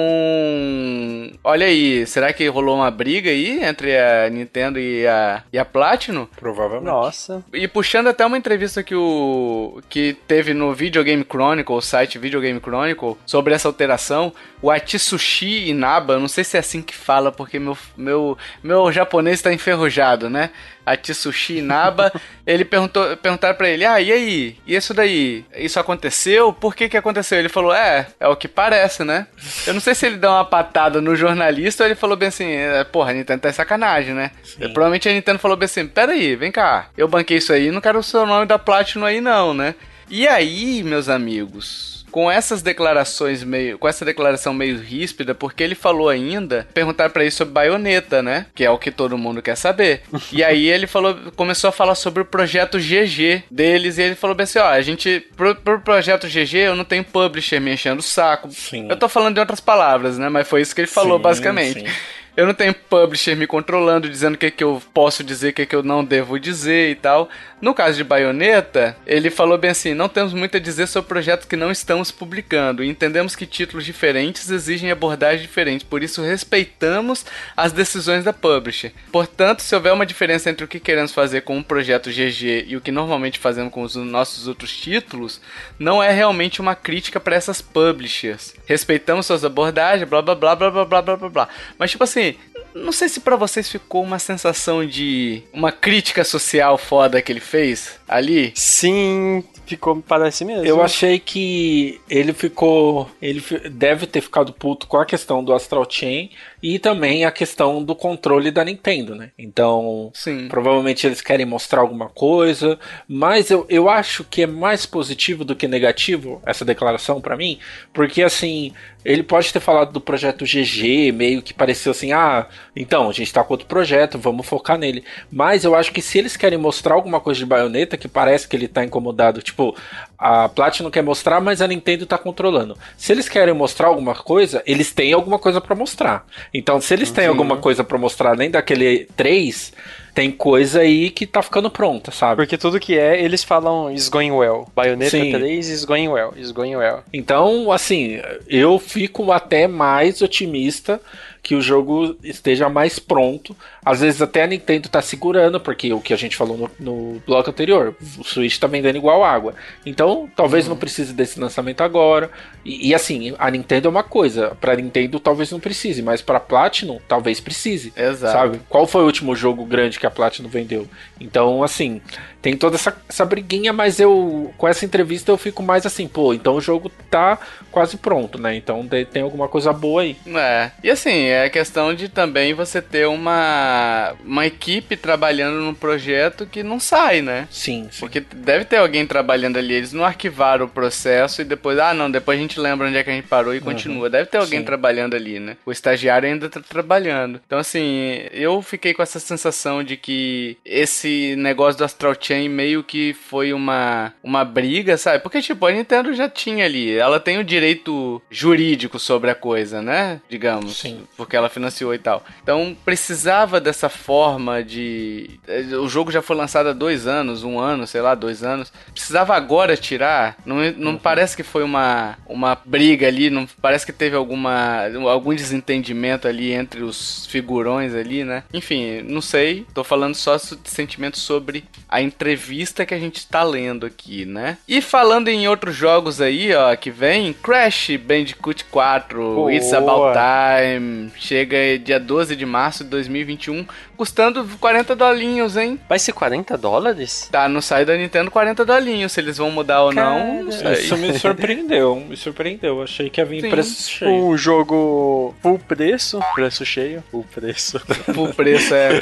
olha aí, será que rolou uma briga aí entre a Nintendo e a, e a Platinum? Provavelmente. Nossa. E puxando até uma entrevista que o que teve no Videogame Chronicle, o site Videogame Chronicle, sobre essa alteração, o Atsushi Inaba, não sei se é assim que fala, porque meu, meu, meu japonês está enferrujado, né? Atsushi Inaba, ele perguntou, perguntaram para ele, ah, e aí? E isso daí? Isso aconteceu? Por que que aconteceu? Ele falou, é, é o que parece, né? Eu não sei se ele deu uma patada no jornalista ou ele falou bem assim, é, porra, a Nintendo tá em sacanagem, né? Provavelmente a Nintendo falou bem assim, pera aí, vem cá, eu banquei isso aí, não quero o seu nome da Platinum aí não, né? E aí, meus amigos, com essas declarações meio. com essa declaração meio ríspida, porque ele falou ainda, perguntar para ele sobre baioneta, né? Que é o que todo mundo quer saber. e aí ele falou, começou a falar sobre o projeto GG deles, e ele falou bem assim: ó, a gente. Pro, pro projeto GG eu não tenho publisher me enchendo o saco. Sim. Eu tô falando de outras palavras, né? Mas foi isso que ele falou, sim, basicamente. Sim. Eu não tenho publisher me controlando, dizendo o que, que eu posso dizer, o que, que eu não devo dizer e tal. No caso de Bayonetta, ele falou bem assim: não temos muito a dizer sobre projetos que não estamos publicando. Entendemos que títulos diferentes exigem abordagens diferentes, por isso respeitamos as decisões da publisher. Portanto, se houver uma diferença entre o que queremos fazer com um projeto GG e o que normalmente fazemos com os nossos outros títulos, não é realmente uma crítica para essas publishers. Respeitamos suas abordagens, blá blá blá blá blá blá blá blá. Mas tipo assim, não sei se para vocês ficou uma sensação de uma crítica social foda que ele fez ali. Sim, ficou, parece mesmo. Eu achei que ele ficou. Ele deve ter ficado puto com a questão do Astral Chain e também a questão do controle da Nintendo, né? Então, Sim. provavelmente eles querem mostrar alguma coisa, mas eu, eu acho que é mais positivo do que negativo essa declaração para mim, porque assim, ele pode ter falado do projeto GG, meio que pareceu assim, ah, então, a gente tá com outro projeto, vamos focar nele. Mas eu acho que se eles querem mostrar alguma coisa de baioneta, que parece que ele tá incomodado, tipo, a Platinum quer mostrar, mas a Nintendo tá controlando. Se eles querem mostrar alguma coisa, eles têm alguma coisa para mostrar. Então, se eles têm Sim. alguma coisa para mostrar além daquele 3, tem coisa aí que tá ficando pronta, sabe? Porque tudo que é, eles falam is going well. Bayonetta Sim. 3 is going well, is going well. Então, assim, eu fico até mais otimista que o jogo esteja mais pronto. Às vezes até a Nintendo tá segurando, porque o que a gente falou no, no bloco anterior, o Switch tá vendendo igual água. Então, talvez uhum. não precise desse lançamento agora. E, e, assim, a Nintendo é uma coisa, pra Nintendo talvez não precise, mas pra Platinum talvez precise. Exato. Sabe? Qual foi o último jogo grande que a Platinum vendeu? Então, assim, tem toda essa, essa briguinha, mas eu, com essa entrevista, eu fico mais assim, pô, então o jogo tá quase pronto, né? Então tem alguma coisa boa aí. É. E assim, é questão de também você ter uma, uma equipe trabalhando no projeto que não sai, né? Sim, sim. Porque deve ter alguém trabalhando ali, eles não arquivaram o processo e depois, ah, não, depois a gente lembra onde é que a gente parou e uhum. continua. Deve ter alguém sim. trabalhando ali, né? O estagiário ainda tá trabalhando. Então, assim, eu fiquei com essa sensação de que esse negócio do Astral Chain meio que foi uma, uma briga, sabe? Porque, tipo, a Nintendo já tinha ali, ela tem o direito jurídico sobre a coisa, né? Digamos. Sim. Porque ela financiou e tal. Então precisava dessa forma de. O jogo já foi lançado há dois anos, um ano, sei lá, dois anos. Precisava agora tirar. Não, não uhum. parece que foi uma, uma briga ali, não parece que teve alguma algum desentendimento ali entre os figurões ali, né? Enfim, não sei. Tô falando só de sentimentos sobre a entrevista que a gente tá lendo aqui, né? E falando em outros jogos aí, ó, que vem, Crash Bandicoot 4, Boa. It's About Time, chega dia 12 de março de 2021, custando 40 dolinhos, hein? Vai ser 40 dólares? Tá no site da Nintendo 40 dolinhos, se eles vão mudar ou Cara, não, não sei. Isso me surpreendeu, me surpreendeu. Achei que ia vir Sim. preço cheio. Um jogo full preço, preço cheio, full preço. full preço, é.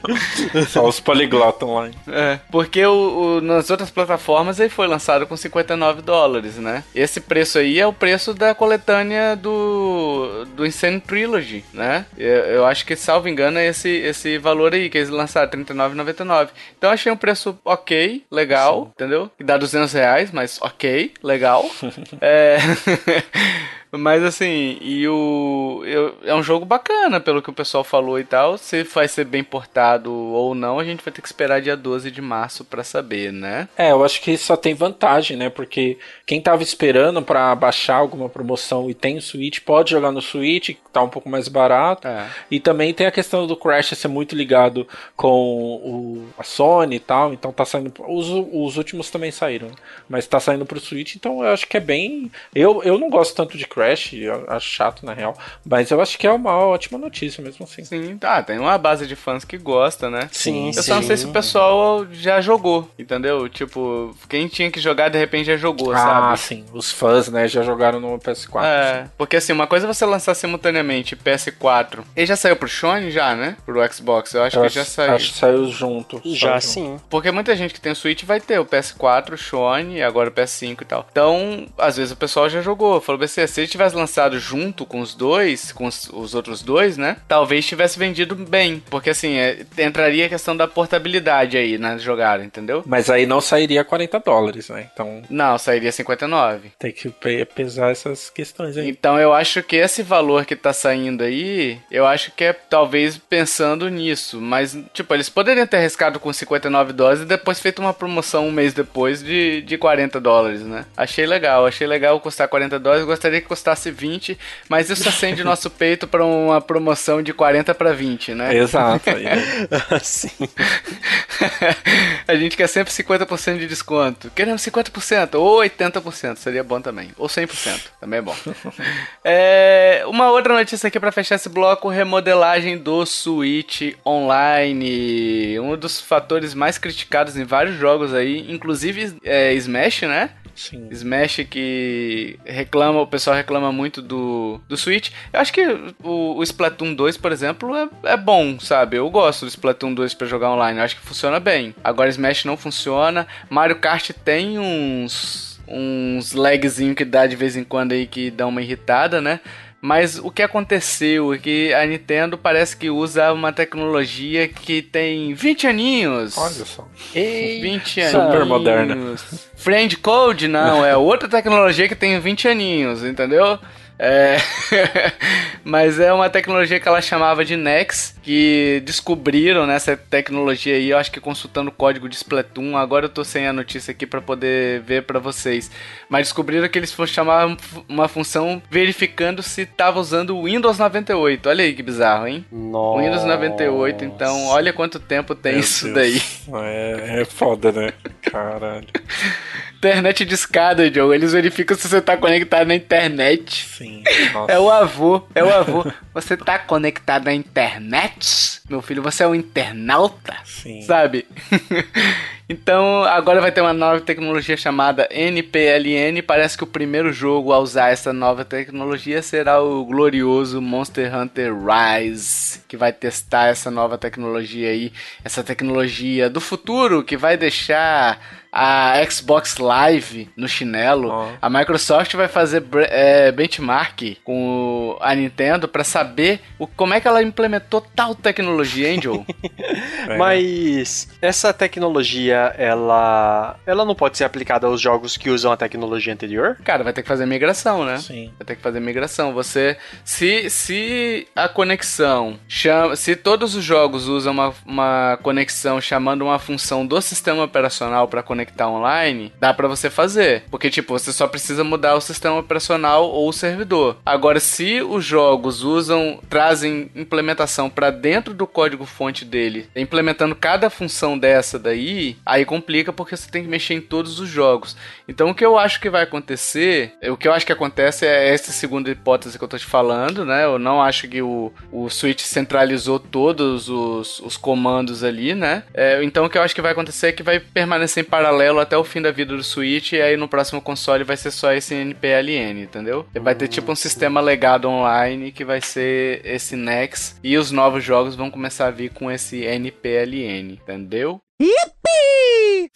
Só os poliglotas online. É, porque o, o, nas outras plataformas ele foi lançado com 59 dólares, né? Esse preço aí é o preço da coletânea do, do Insane Trilogy, né? Eu, eu acho que, salvo engano, é esse, esse valor aí que eles lançaram, R$39,99. Então achei um preço ok, legal, Sim. entendeu? Que dá 200 reais, mas ok, legal. é... Mas assim, e o. Eu, é um jogo bacana, pelo que o pessoal falou e tal. Se vai ser bem portado ou não, a gente vai ter que esperar dia 12 de março para saber, né? É, eu acho que só tem vantagem, né? Porque quem tava esperando para baixar alguma promoção e tem o Switch, pode jogar no Switch, tá um pouco mais barato. É. E também tem a questão do Crash ser muito ligado com o, a Sony e tal. Então tá saindo. Os, os últimos também saíram, mas tá saindo pro Switch, então eu acho que é bem. Eu, eu não gosto tanto de Crash Crash, eu acho chato na real. Mas eu acho que é uma ótima notícia mesmo assim. Sim, tá, tem uma base de fãs que gosta, né? Sim, Eu sim. só não sei se o pessoal já jogou, entendeu? Tipo, quem tinha que jogar de repente já jogou, ah, sabe? Ah, sim. Os fãs, né, já jogaram no PS4. É, sim. porque assim, uma coisa é você lançar simultaneamente PS4. Ele já saiu pro Sony já, né? Pro Xbox, eu acho eu que acho, já saiu. Acho que saiu junto. Já junto. sim. Porque muita gente que tem o Switch vai ter o PS4, o Sony, agora o PS5 e tal. Então, às vezes o pessoal já jogou. Falou, BC, você tivesse lançado junto com os dois, com os, os outros dois, né? Talvez tivesse vendido bem. Porque assim, é, entraria a questão da portabilidade aí na jogada, entendeu? Mas aí não sairia 40 dólares, né? Então. Não, sairia 59. Tem que pesar essas questões aí. Então eu acho que esse valor que tá saindo aí, eu acho que é talvez pensando nisso. Mas, tipo, eles poderiam ter arriscado com 59 dólares e depois feito uma promoção um mês depois de, de 40 dólares, né? Achei legal, achei legal custar 40 dólares. Gostaria que custasse 20, mas isso acende nosso peito para uma promoção de 40 para 20, né? Exato. Sim. a gente quer sempre 50% de desconto. Queremos 50% ou 80%, seria bom também. Ou 100%, também é bom. é, uma outra notícia aqui para fechar esse bloco: remodelagem do Switch Online. Um dos fatores mais criticados em vários jogos aí, inclusive é, Smash, né? Sim. Smash que reclama, o pessoal reclama muito do, do Switch. Eu acho que o, o Splatoon 2, por exemplo, é, é bom, sabe? Eu gosto do Splatoon 2 para jogar online, eu acho que funciona bem. Agora Smash não funciona. Mario Kart tem uns uns lagzinho que dá de vez em quando aí que dá uma irritada, né? Mas o que aconteceu é que a Nintendo parece que usa uma tecnologia que tem 20 aninhos. Olha só. Ei, 20 aninhos. Super moderna. Friend Code, não, é outra tecnologia que tem 20 aninhos, entendeu? É... Mas é uma tecnologia que ela chamava de Nex, que descobriram nessa tecnologia aí, eu acho que consultando o código de Splatoon, agora eu tô sem a notícia aqui para poder ver para vocês. Mas descobriram que eles chamavam uma função verificando se tava usando o Windows 98. Olha aí que bizarro, hein? Nossa. Windows 98, então olha quanto tempo tem Meu isso Deus. daí. É, é foda, né? Caralho. Internet de escada, Joe. Eles verificam se você tá conectado na internet. Sim. Nossa. É o avô, é o avô. Você tá conectado à internet? Meu filho, você é um internauta? Sim. Sabe? então, agora vai ter uma nova tecnologia chamada NPLN. Parece que o primeiro jogo a usar essa nova tecnologia será o glorioso Monster Hunter Rise, que vai testar essa nova tecnologia aí, essa tecnologia do futuro que vai deixar a Xbox Live no chinelo. Oh. A Microsoft vai fazer é, benchmark com a Nintendo para saber o, como é que ela implementou tal tecnologia, Angel. é. Mas essa tecnologia, ela, ela não pode ser aplicada aos jogos que usam a tecnologia anterior? Cara, vai ter que fazer migração, né? Sim. Vai ter que fazer migração. Você, se, se a conexão chama, se todos os jogos usam uma, uma conexão chamando uma função do sistema operacional para conectar conectar online, dá para você fazer. Porque, tipo, você só precisa mudar o sistema operacional ou o servidor. Agora, se os jogos usam, trazem implementação para dentro do código fonte dele, implementando cada função dessa daí, aí complica porque você tem que mexer em todos os jogos. Então, o que eu acho que vai acontecer, o que eu acho que acontece é essa segunda hipótese que eu tô te falando, né? Eu não acho que o, o Switch centralizou todos os, os comandos ali, né? É, então, o que eu acho que vai acontecer é que vai permanecer em paralelo até o fim da vida do Switch e aí no próximo console vai ser só esse NPLN, entendeu? Vai ter tipo um sistema legado online que vai ser esse Nex e os novos jogos vão começar a vir com esse NPLN, entendeu? Yippee!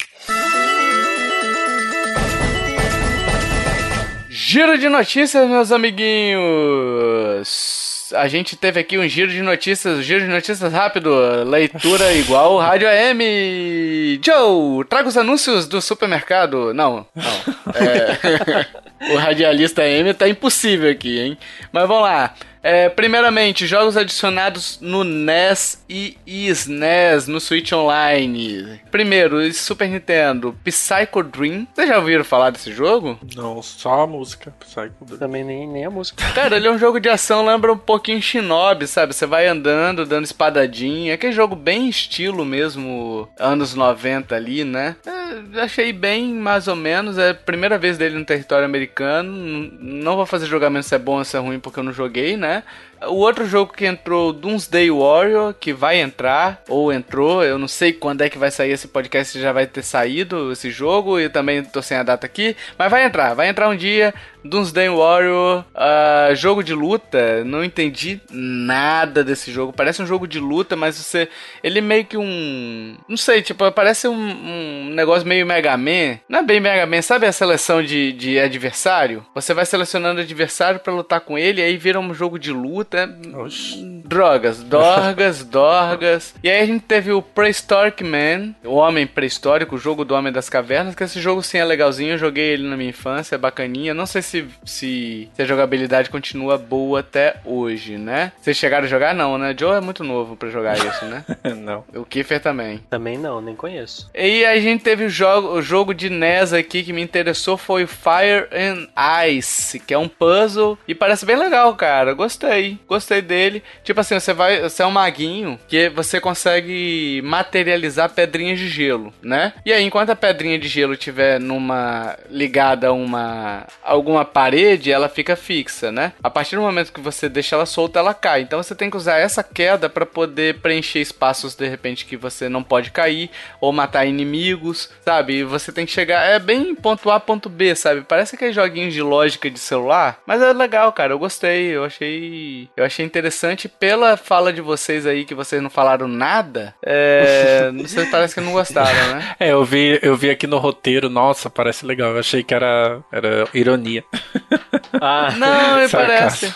Giro de notícias, meus amiguinhos! a gente teve aqui um giro de notícias, giro de notícias rápido, leitura igual Rádio AM. Joe, traga os anúncios do supermercado. Não, não. É... o radialista AM tá impossível aqui, hein? Mas vamos lá. É, primeiramente, jogos adicionados no NES e SNES no Switch Online. Primeiro, Super Nintendo, Psycho Dream. Vocês já ouviram falar desse jogo? Não, só a música, Psycho Dream. Também nem, nem a música. Cara, ele é um jogo de ação, lembra um pouquinho Shinobi, sabe? Você vai andando, dando espadadinha. Aquele jogo bem estilo mesmo, anos 90 ali, né? É, achei bem, mais ou menos. É a primeira vez dele no território americano. Não vou fazer julgamento se é bom ou se é ruim, porque eu não joguei, né? O outro jogo que entrou, Doomsday Warrior, que vai entrar, ou entrou, eu não sei quando é que vai sair esse podcast, já vai ter saído esse jogo, e também tô sem a data aqui, mas vai entrar, vai entrar um dia. Doomsday Warrior, uh, jogo de luta, não entendi nada desse jogo. Parece um jogo de luta, mas você. Ele é meio que um. Não sei, tipo, parece um, um negócio meio Mega Man. Não é bem Mega Man, sabe a seleção de, de adversário? Você vai selecionando adversário para lutar com ele, e aí vira um jogo de luta. Oxi. Drogas, dorgas, dorgas. E aí a gente teve o Prehistoric Man, o Homem Pré-Histórico, o jogo do Homem das Cavernas, que esse jogo sim é legalzinho, eu joguei ele na minha infância, é bacaninha. Não sei se se, se, se a jogabilidade continua boa até hoje, né? Vocês chegaram a jogar? Não, né? Joe é muito novo para jogar isso, né? não. O Kiefer também. Também não, nem conheço. E a gente teve o jogo, o jogo de NES aqui que me interessou foi Fire and Ice, que é um puzzle e parece bem legal, cara. Gostei. Gostei dele. Tipo assim, você vai, você é um maguinho que você consegue materializar pedrinhas de gelo, né? E aí, enquanto a pedrinha de gelo tiver numa ligada a uma alguma parede, ela fica fixa, né? A partir do momento que você deixa ela solta, ela cai. Então você tem que usar essa queda para poder preencher espaços de repente que você não pode cair ou matar inimigos, sabe? E você tem que chegar é bem ponto A ponto B, sabe? Parece aqueles joguinhos de lógica de celular, mas é legal, cara. Eu gostei, eu achei, eu achei interessante pela fala de vocês aí que vocês não falaram nada. É, sei, parece que não gostaram, né? É, eu vi, eu vi aqui no roteiro, nossa, parece legal. Eu achei que era era ironia. Ah, não, me parece.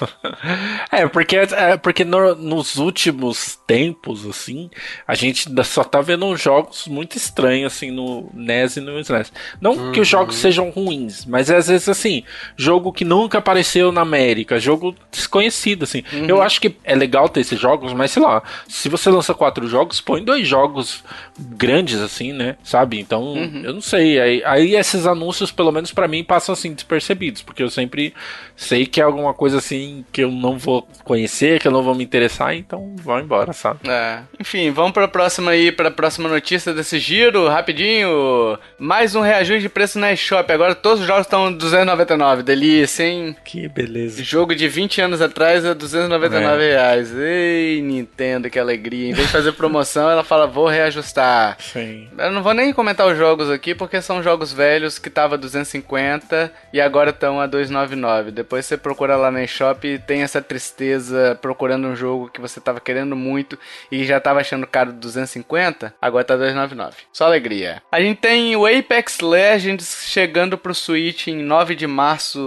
É, porque, é, porque no, nos últimos tempos, assim, a gente só tá vendo jogos muito estranhos, assim, no NES e no SNES. Não uhum. que os jogos sejam ruins, mas às vezes, assim, jogo que nunca apareceu na América, jogo desconhecido, assim. Uhum. Eu acho que é legal ter esses jogos, mas sei lá, se você lança quatro jogos, põe dois jogos grandes, assim, né? Sabe? Então, uhum. eu não sei. Aí, aí esses anúncios, pelo menos para mim, passam assim despercebidos, porque eu sempre sei que é alguma coisa assim que eu não vou conhecer, que eu não vou me interessar, então vão embora, sabe? É. Enfim, vamos pra próxima aí, pra próxima notícia desse giro, rapidinho. Mais um reajuste de preço na eShop. Agora todos os jogos estão 299, delícia, hein? Que beleza. Jogo de 20 anos atrás é 299 é. reais. Ei, Nintendo, que alegria. Em vez de fazer promoção, ela fala, vou reajustar. Sim. Eu não vou nem comentar os jogos aqui, porque são jogos velhos que tava 250 e agora estão a 299. Depois você procura lá na eShop e tem essa tristeza procurando um jogo que você tava querendo muito e já tava achando caro 250, agora tá 299. Só alegria. A gente tem o Apex Legends chegando pro Switch em 9 de março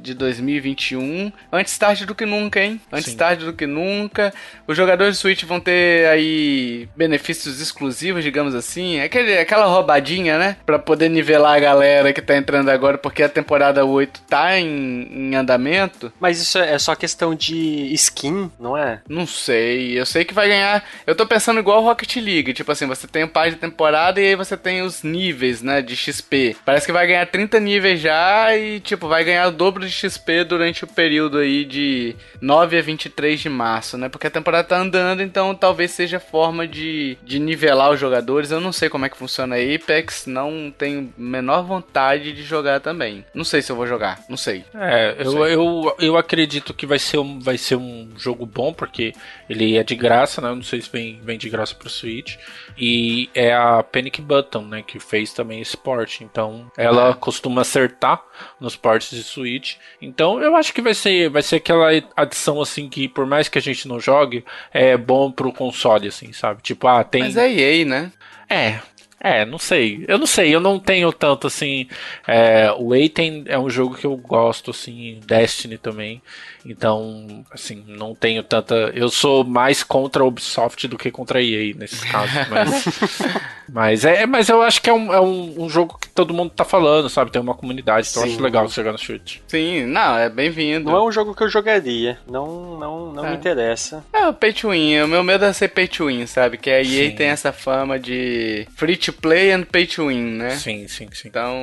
de 2021. Antes tarde do que nunca, hein? Antes Sim. tarde do que nunca. Os jogadores do Switch vão ter aí benefícios exclusivos, digamos assim. Aquele, aquela roubadinha, né? Pra poder nivelar a galera que tá entrando agora, porque a temporada 8 tá em, em andamento. Mas isso é só questão de skin, não é? Não sei. Eu sei que vai ganhar. Eu tô pensando igual Rocket League. Tipo assim, você tem o par de temporada e aí você tem os níveis, né? De XP. Parece que vai ganhar 30 níveis já e, tipo, vai ganhar o dobro de XP durante o período aí de 9 a 23 de março, né? Porque a temporada tá andando, então talvez seja forma de, de nivelar os jogadores. Eu não sei como é que funciona a Apex, não tenho menor vontade de jogar também. Não sei se eu vou jogar, não sei. É, eu, eu, eu acredito que vai ser, um, vai ser um jogo bom, porque ele é de graça, né? Eu não sei se vem, vem de graça pro Switch. E é a Panic Button, né? Que fez também esse port. Então, ela costuma acertar nos ports de Switch. Então, eu acho que vai ser, vai ser aquela adição, assim, que por mais que a gente não jogue, é bom pro console, assim, sabe? Tipo, ah, tem... Mas é EA, né? É, é, não sei. Eu não sei, eu não tenho tanto assim. É, o Aiden é um jogo que eu gosto, assim, Destiny também. Então, assim, não tenho tanta. Eu sou mais contra a Ubisoft do que contra a EA nesses casos. Mas, mas, é, mas eu acho que é, um, é um, um, jogo que todo mundo tá falando, sabe? Tem uma comunidade, então eu acho legal jogar no chute. Sim, não, é bem-vindo. Não é um jogo que eu jogaria. Não, não, não é. me interessa. É, o pay to win. O meu medo é ser pay to win, sabe? Que a EA sim. tem essa fama de free to play and pay to win, né? Sim, sim, sim. Então,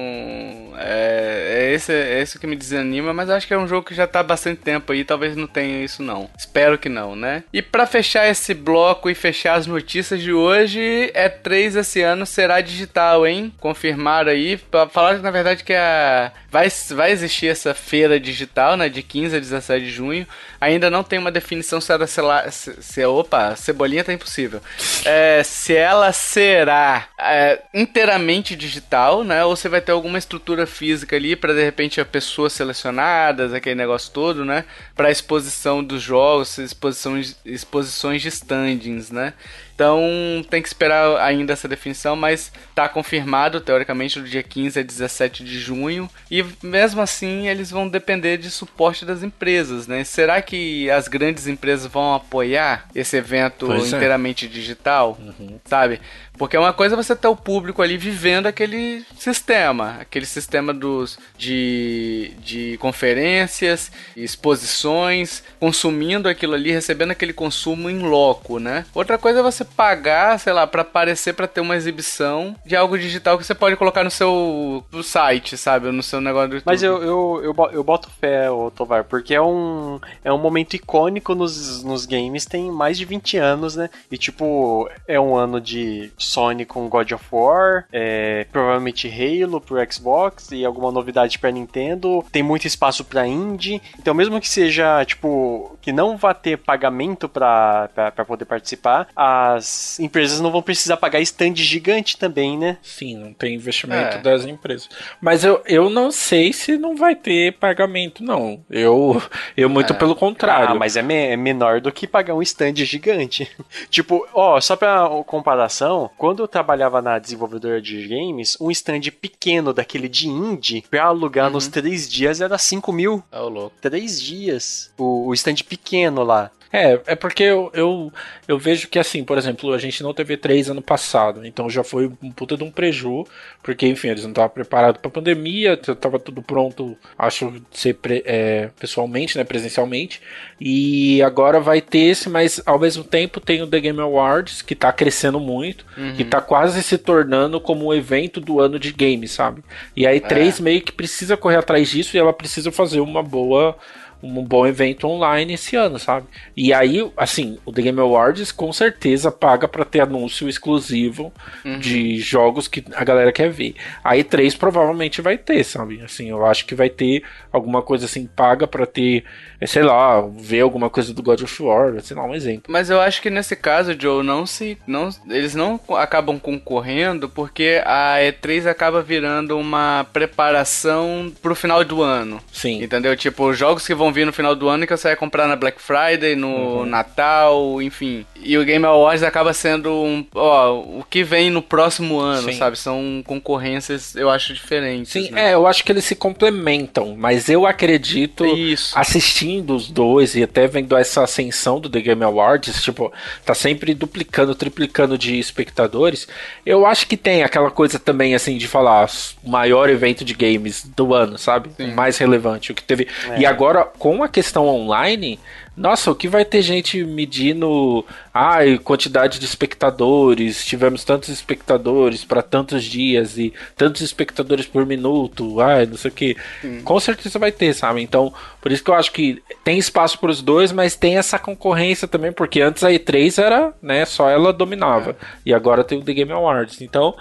é, é, esse, é esse que me desanima, mas acho que é um jogo que já tá há bastante tempo aí, talvez não tenha isso não. Espero que não, né? E para fechar esse bloco e fechar as notícias de hoje, é 3 esse esse ano será digital, hein? Confirmaram aí. Falaram na verdade que a... vai, vai existir essa feira digital, né? De 15 a 17 de junho. Ainda não tem uma definição se ela será. Se, se, opa, cebolinha tá impossível. É, se ela será é, inteiramente digital, né? Ou você vai ter alguma estrutura física ali para de repente a pessoas selecionadas, aquele negócio todo, né? Para exposição dos jogos, exposições, exposições de standings, né? Então tem que esperar ainda essa definição, mas está confirmado teoricamente do dia 15 a 17 de junho. E mesmo assim eles vão depender de suporte das empresas, né? Será que as grandes empresas vão apoiar esse evento pois é. inteiramente é. digital? Uhum. Sabe? Porque é uma coisa você ter o público ali vivendo aquele sistema, aquele sistema dos de, de conferências, exposições, consumindo aquilo ali, recebendo aquele consumo em loco, né? Outra coisa é você pagar, sei lá, para aparecer para ter uma exibição de algo digital que você pode colocar no seu no site, sabe, no seu negócio do YouTube. Mas eu, eu, eu, eu boto fé, ô, Tovar, porque é um é um momento icônico nos, nos games, tem mais de 20 anos, né? E tipo, é um ano de Sony com God of War, é, provavelmente Halo pro Xbox e alguma novidade pra Nintendo. Tem muito espaço pra indie. Então, mesmo que seja, tipo, que não vá ter pagamento pra, pra, pra poder participar, as empresas não vão precisar pagar stand gigante também, né? Sim, não tem investimento é. das empresas. Mas eu, eu não sei se não vai ter pagamento, não. Eu, eu muito é. pelo contrário. Ah, mas é, me, é menor do que pagar um stand gigante. tipo, ó, só pra comparação, quando eu trabalhava na desenvolvedora de games, um stand pequeno daquele de indie, pra alugar uhum. nos três dias era 5 mil. É o louco. Três dias. O, o stand pequeno lá. É, é porque eu, eu, eu, vejo que, assim, por exemplo, a gente não teve três ano passado, então já foi um puta de um preju, porque, enfim, eles não estavam preparados pra pandemia, tava tudo pronto, acho, ser é, pessoalmente, né, presencialmente, e agora vai ter esse, mas ao mesmo tempo tem o The Game Awards, que tá crescendo muito, uhum. que tá quase se tornando como o um evento do ano de games, sabe? E aí, três é. meio que precisa correr atrás disso e ela precisa fazer uma boa um bom evento online esse ano, sabe? E aí, assim, o The Game Awards com certeza paga para ter anúncio exclusivo uhum. de jogos que a galera quer ver. A E3 provavelmente vai ter, sabe? Assim, eu acho que vai ter alguma coisa assim paga para ter, é, sei lá, ver alguma coisa do God of War, sei lá, um exemplo. Mas eu acho que nesse caso, Joe, não se não eles não acabam concorrendo porque a E3 acaba virando uma preparação pro final do ano. Sim. Entendeu? Tipo, jogos que vão vão vir no final do ano e que você vai comprar na Black Friday, no uhum. Natal, enfim. E o Game Awards acaba sendo um, ó, o que vem no próximo ano, Sim. sabe? São concorrências, eu acho, diferentes. Sim, né? é, eu acho que eles se complementam, mas eu acredito, Isso. assistindo os dois e até vendo essa ascensão do The Game Awards, tipo, tá sempre duplicando, triplicando de espectadores. Eu acho que tem aquela coisa também, assim, de falar o maior evento de games do ano, sabe? Sim. mais relevante, o que teve. É. E agora, com a questão online, nossa, o que vai ter gente medindo ai, quantidade de espectadores, tivemos tantos espectadores para tantos dias e tantos espectadores por minuto, ai, não sei o que. Com certeza vai ter, sabe? Então, por isso que eu acho que tem espaço para os dois, mas tem essa concorrência também, porque antes a E3 era, né, só ela dominava. É. E agora tem o The Game Awards. Então,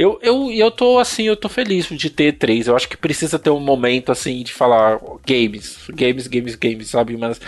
eu, eu, eu tô assim, eu tô feliz de ter três. Eu acho que precisa ter um momento assim de falar games, games, games, games, sabe? Mas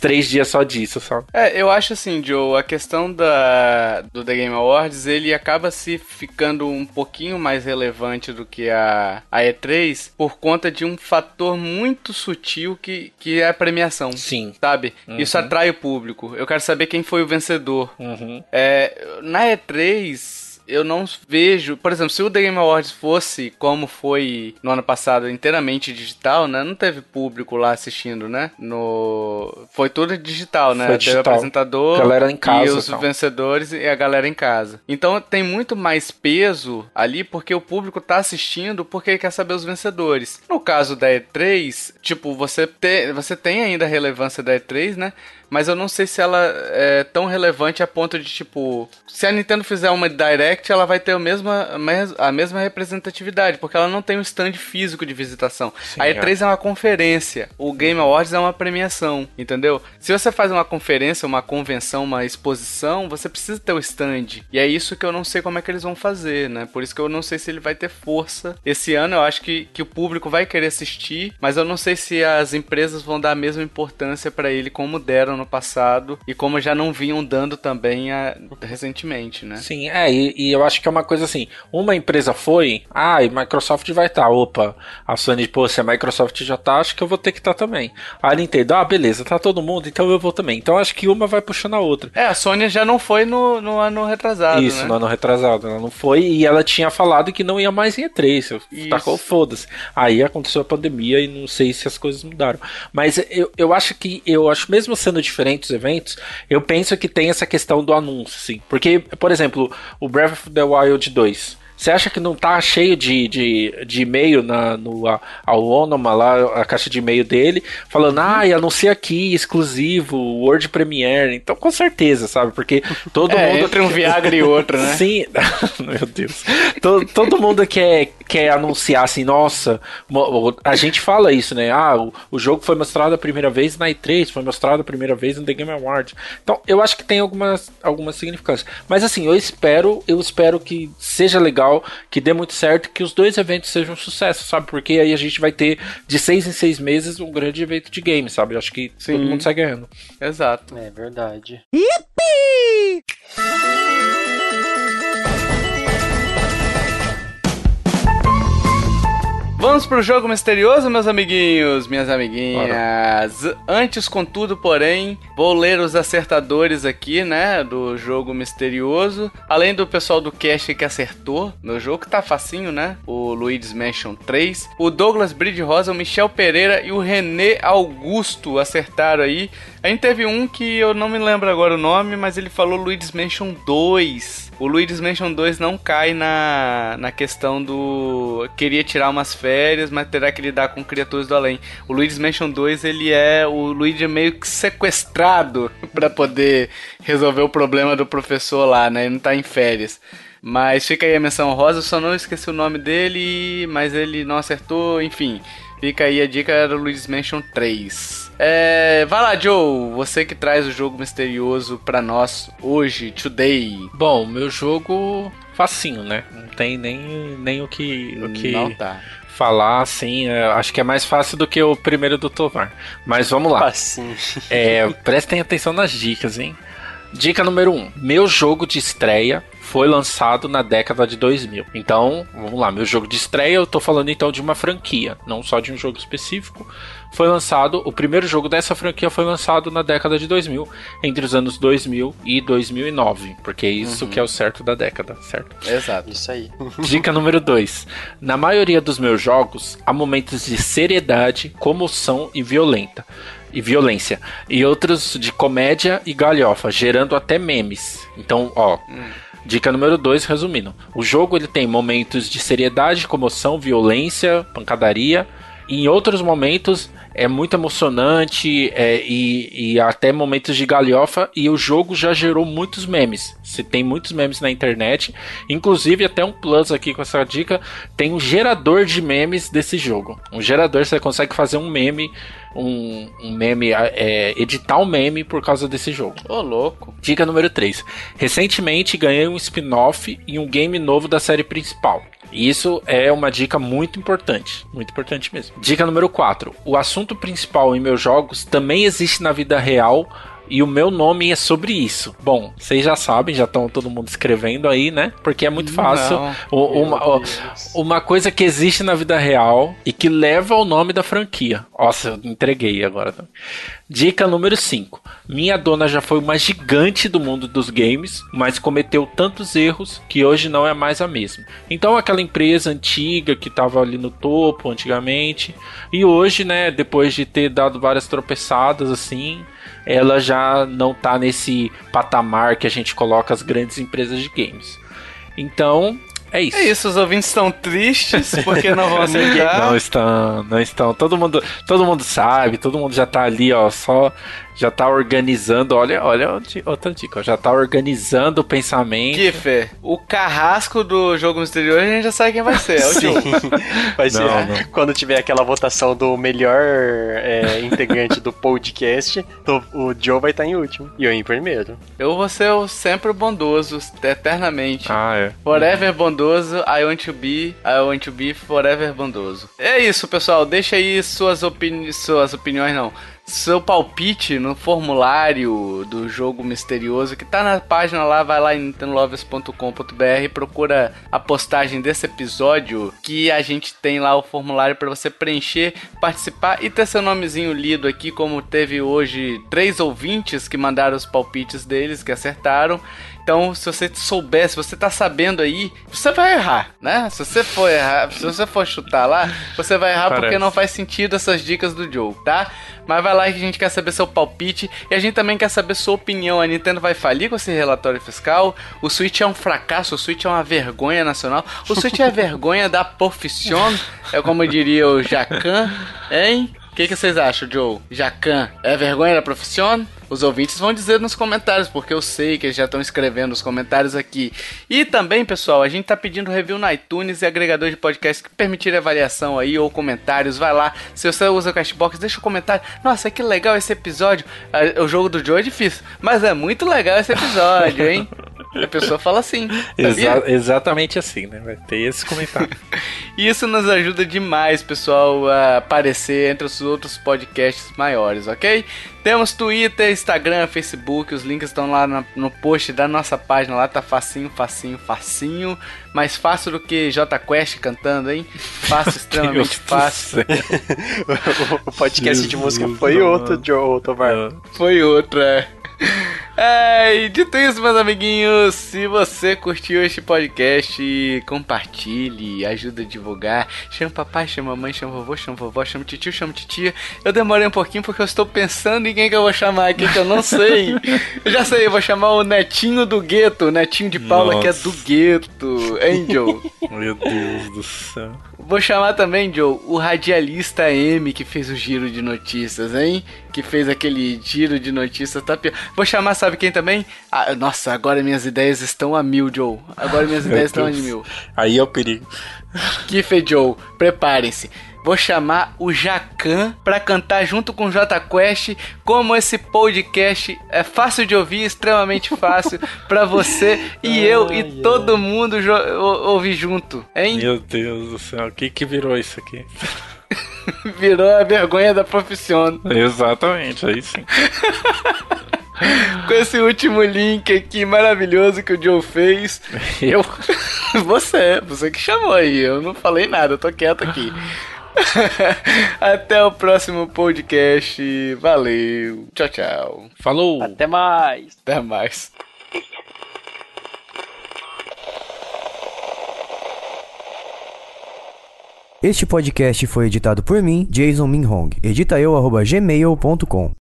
três dias só disso, sabe? É, eu acho assim, Joe, a questão da, do The Game Awards, ele acaba se ficando um pouquinho mais relevante do que a, a E3 por conta de um fator muito sutil que, que é a premiação. Sim. Sabe? Uhum. Isso atrai o público. Eu quero saber quem foi o vencedor. Uhum. É, na E3 eu não vejo. Por exemplo, se o The Game Awards fosse como foi no ano passado, inteiramente digital, né? Não teve público lá assistindo, né? No... Foi tudo digital, né? Foi digital. Teve apresentador galera em casa, e os então. vencedores e a galera em casa. Então tem muito mais peso ali porque o público tá assistindo porque ele quer saber os vencedores. No caso da E3, tipo, você, te... você tem ainda a relevância da E3, né? Mas eu não sei se ela é tão relevante a ponto de, tipo, se a Nintendo fizer uma Direct, ela vai ter a mesma, a mesma representatividade, porque ela não tem um stand físico de visitação. Sim, a E3 é. é uma conferência, o Game Awards é uma premiação, entendeu? Se você faz uma conferência, uma convenção, uma exposição, você precisa ter o stand. E é isso que eu não sei como é que eles vão fazer, né? Por isso que eu não sei se ele vai ter força. Esse ano eu acho que, que o público vai querer assistir, mas eu não sei se as empresas vão dar a mesma importância para ele como deram no passado e como já não vinham dando também a, recentemente, né? Sim, é, e, e, eu acho que é uma coisa assim, uma empresa foi, ah, e Microsoft vai estar, tá, opa, a Sony, pô, se a Microsoft já tá, acho que eu vou ter que estar tá também. A Nintendo, ah, beleza, tá todo mundo, então eu vou também. Então acho que uma vai puxando a outra. É, a Sony já não foi no, no ano retrasado, Isso, né? no ano retrasado, ela não foi e ela tinha falado que não ia mais em E3, tacou foda-se. Aí aconteceu a pandemia e não sei se as coisas mudaram. Mas eu, eu acho que, eu acho mesmo sendo diferentes os eventos, eu penso que tem essa questão do anúncio, sim. Porque, por exemplo, o Breath of the Wild 2, você acha que não tá cheio de, de, de e-mail na, no Aonoma lá, a caixa de e-mail dele, falando, ah, e anuncia aqui, exclusivo, Word Premiere. Então, com certeza, sabe? Porque todo é, mundo. Entre um Viagra e outro, né? Sim, meu Deus. todo, todo mundo quer, quer anunciar assim, nossa, a gente fala isso, né? Ah, o, o jogo foi mostrado a primeira vez na E3, foi mostrado a primeira vez no The Game Awards. Então, eu acho que tem algumas, algumas significâncias. Mas assim, eu espero, eu espero que seja legal legal, que dê muito certo, que os dois eventos sejam um sucesso, sabe? Porque aí a gente vai ter de seis em seis meses um grande evento de game, sabe? Eu acho que Sim. todo mundo sai ganhando. Exato. É verdade. Yippee! Vamos pro jogo misterioso, meus amiguinhos, minhas amiguinhas. Bora. Antes, contudo, porém, vou ler os acertadores aqui, né, do jogo misterioso. Além do pessoal do cast que acertou no jogo, que tá facinho, né? O Luigi's Mansion 3. O Douglas Bride Rosa, o Michel Pereira e o René Augusto acertaram aí. A gente teve um que eu não me lembro agora o nome, mas ele falou Luigi's Mansion 2. O Luigi's Mansion 2 não cai na, na questão do. Queria tirar umas férias, mas terá que lidar com criaturas do além. O Luigi's Mansion 2 ele é o Luigi meio que sequestrado para poder resolver o problema do professor lá, né? Ele não tá em férias. Mas fica aí a menção rosa, só não esqueci o nome dele, mas ele não acertou, enfim. Fica aí a dica era o Luigi's Mansion 3. É, vai lá, Joe, você que traz o jogo misterioso para nós hoje, today. Bom, meu jogo facinho, né? Não tem nem, nem o que, o que Não tá. falar, assim. É, acho que é mais fácil do que o primeiro do Tovar. Mas vamos lá. Facinho. É, prestem atenção nas dicas, hein? Dica número 1. Um, meu jogo de estreia foi lançado na década de 2000. Então, vamos lá, meu jogo de estreia, eu tô falando então de uma franquia, não só de um jogo específico. Foi lançado, o primeiro jogo dessa franquia foi lançado na década de 2000, entre os anos 2000 e 2009, porque é isso uhum. que é o certo da década, certo? Exato, isso aí. Dica número 2. Na maioria dos meus jogos, há momentos de seriedade, comoção e violenta e violência, e outros de comédia e galhofa, gerando até memes. Então, ó, hum. Dica número 2, resumindo. O jogo ele tem momentos de seriedade, comoção, violência, pancadaria. E em outros momentos é muito emocionante é, e, e, até momentos de galhofa. E o jogo já gerou muitos memes. Você tem muitos memes na internet. Inclusive, até um plus aqui com essa dica: tem um gerador de memes desse jogo. Um gerador, você consegue fazer um meme um, um meme, é, editar um meme por causa desse jogo. Ô, oh, louco. Dica número 3. Recentemente ganhei um spin-off e um game novo da série principal. Isso é uma dica muito importante, muito importante mesmo. Dica número 4. O assunto principal em meus jogos também existe na vida real, e o meu nome é sobre isso. Bom, vocês já sabem, já estão todo mundo escrevendo aí, né? Porque é muito fácil. Não, uma, uma coisa que existe na vida real e que leva o nome da franquia. Nossa, eu entreguei agora. Dica número 5. Minha dona já foi uma gigante do mundo dos games, mas cometeu tantos erros que hoje não é mais a mesma. Então aquela empresa antiga que estava ali no topo antigamente, e hoje, né, depois de ter dado várias tropeçadas assim, ela já não está nesse patamar que a gente coloca as grandes empresas de games. Então, é isso. É isso, os ouvintes estão tristes porque não vão aceitar. não estão, não estão. Todo mundo, todo mundo sabe, todo mundo já tá ali, ó, só Já tá organizando, olha, olha outra dica, já tá organizando o pensamento. Kiffer, o carrasco do jogo misterioso a gente já sabe quem vai ser, é o Sim. vai ser. Não, não. Quando tiver aquela votação do melhor é, integrante do podcast, o Joe vai estar em último e eu em primeiro. Eu vou ser o sempre bondoso, eternamente. Ah, é. Forever bondoso, I want to be, I want to be forever bondoso. É isso, pessoal. Deixa aí suas, opini suas opiniões, não seu palpite no formulário do jogo misterioso que tá na página lá, vai lá em nintendolovers.com.br, procura a postagem desse episódio que a gente tem lá o formulário para você preencher, participar e ter seu nomezinho lido aqui, como teve hoje três ouvintes que mandaram os palpites deles que acertaram. Então, se você souber, se você tá sabendo aí, você vai errar, né? Se você for errar, se você for chutar lá, você vai errar Parece. porque não faz sentido essas dicas do Joe, tá? Mas vai lá que a gente quer saber seu palpite e a gente também quer saber sua opinião. A Nintendo vai falir com esse relatório fiscal? O Switch é um fracasso? O Switch é uma vergonha nacional? O Switch é vergonha da profissão? É como diria o Jacan, hein? O que, que vocês acham, Joe? Jacan, é vergonha da profissão? Os ouvintes vão dizer nos comentários, porque eu sei que eles já estão escrevendo os comentários aqui. E também, pessoal, a gente tá pedindo review no iTunes e agregador de podcast que permitir avaliação aí ou comentários. Vai lá, se você usa o Cashbox, deixa um comentário. Nossa, que legal esse episódio. Ah, o jogo do Joe é difícil, mas é muito legal esse episódio, hein? A pessoa fala assim. Exa exatamente assim, né? Vai ter esse comentário. Isso nos ajuda demais, pessoal, a aparecer entre os outros podcasts maiores, ok? Temos Twitter, Instagram, Facebook, os links estão lá no post da nossa página, lá tá facinho, facinho, facinho, mais fácil do que J Quest cantando, hein? Fácil, extremamente fácil. o, podcast de música foi outro, Joe, Tovar. Foi outro, é. É, dito isso, meus amiguinhos, se você curtiu este podcast, compartilhe, ajuda a divulgar. Chama papai, chama mamãe, chama vovô, chama vovó, chama tio, chama titia. Eu demorei um pouquinho porque eu estou pensando em quem que eu vou chamar aqui, que eu não sei. eu já sei, eu vou chamar o netinho do gueto, o netinho de Paula Nossa. que é do gueto. Angel. Meu Deus do céu. Vou chamar também, Joe, o radialista M que fez o giro de notícias, hein? Que fez aquele giro de notícias, tá pior. Vou chamar, sabe quem também? Ah, nossa, agora minhas ideias estão a mil, Joe. Agora minhas ideias estão a mil. Aí é o perigo. Kiff Joe, preparem-se. Vou chamar o Jacan para cantar junto com o J Quest, como esse podcast é fácil de ouvir, extremamente fácil para você e eu e todo mundo ouvir junto, hein? Meu Deus do céu, o que que virou isso aqui? virou a vergonha da profissão. Exatamente, aí sim. com esse último link aqui maravilhoso que o Joe fez. Eu? Você, você que chamou aí. Eu não falei nada, eu tô quieto aqui. Até o próximo podcast. Valeu. Tchau, tchau. Falou. Até mais. Até mais. Este podcast foi editado por mim, Jason Minhong. Edita eu, gmail.com.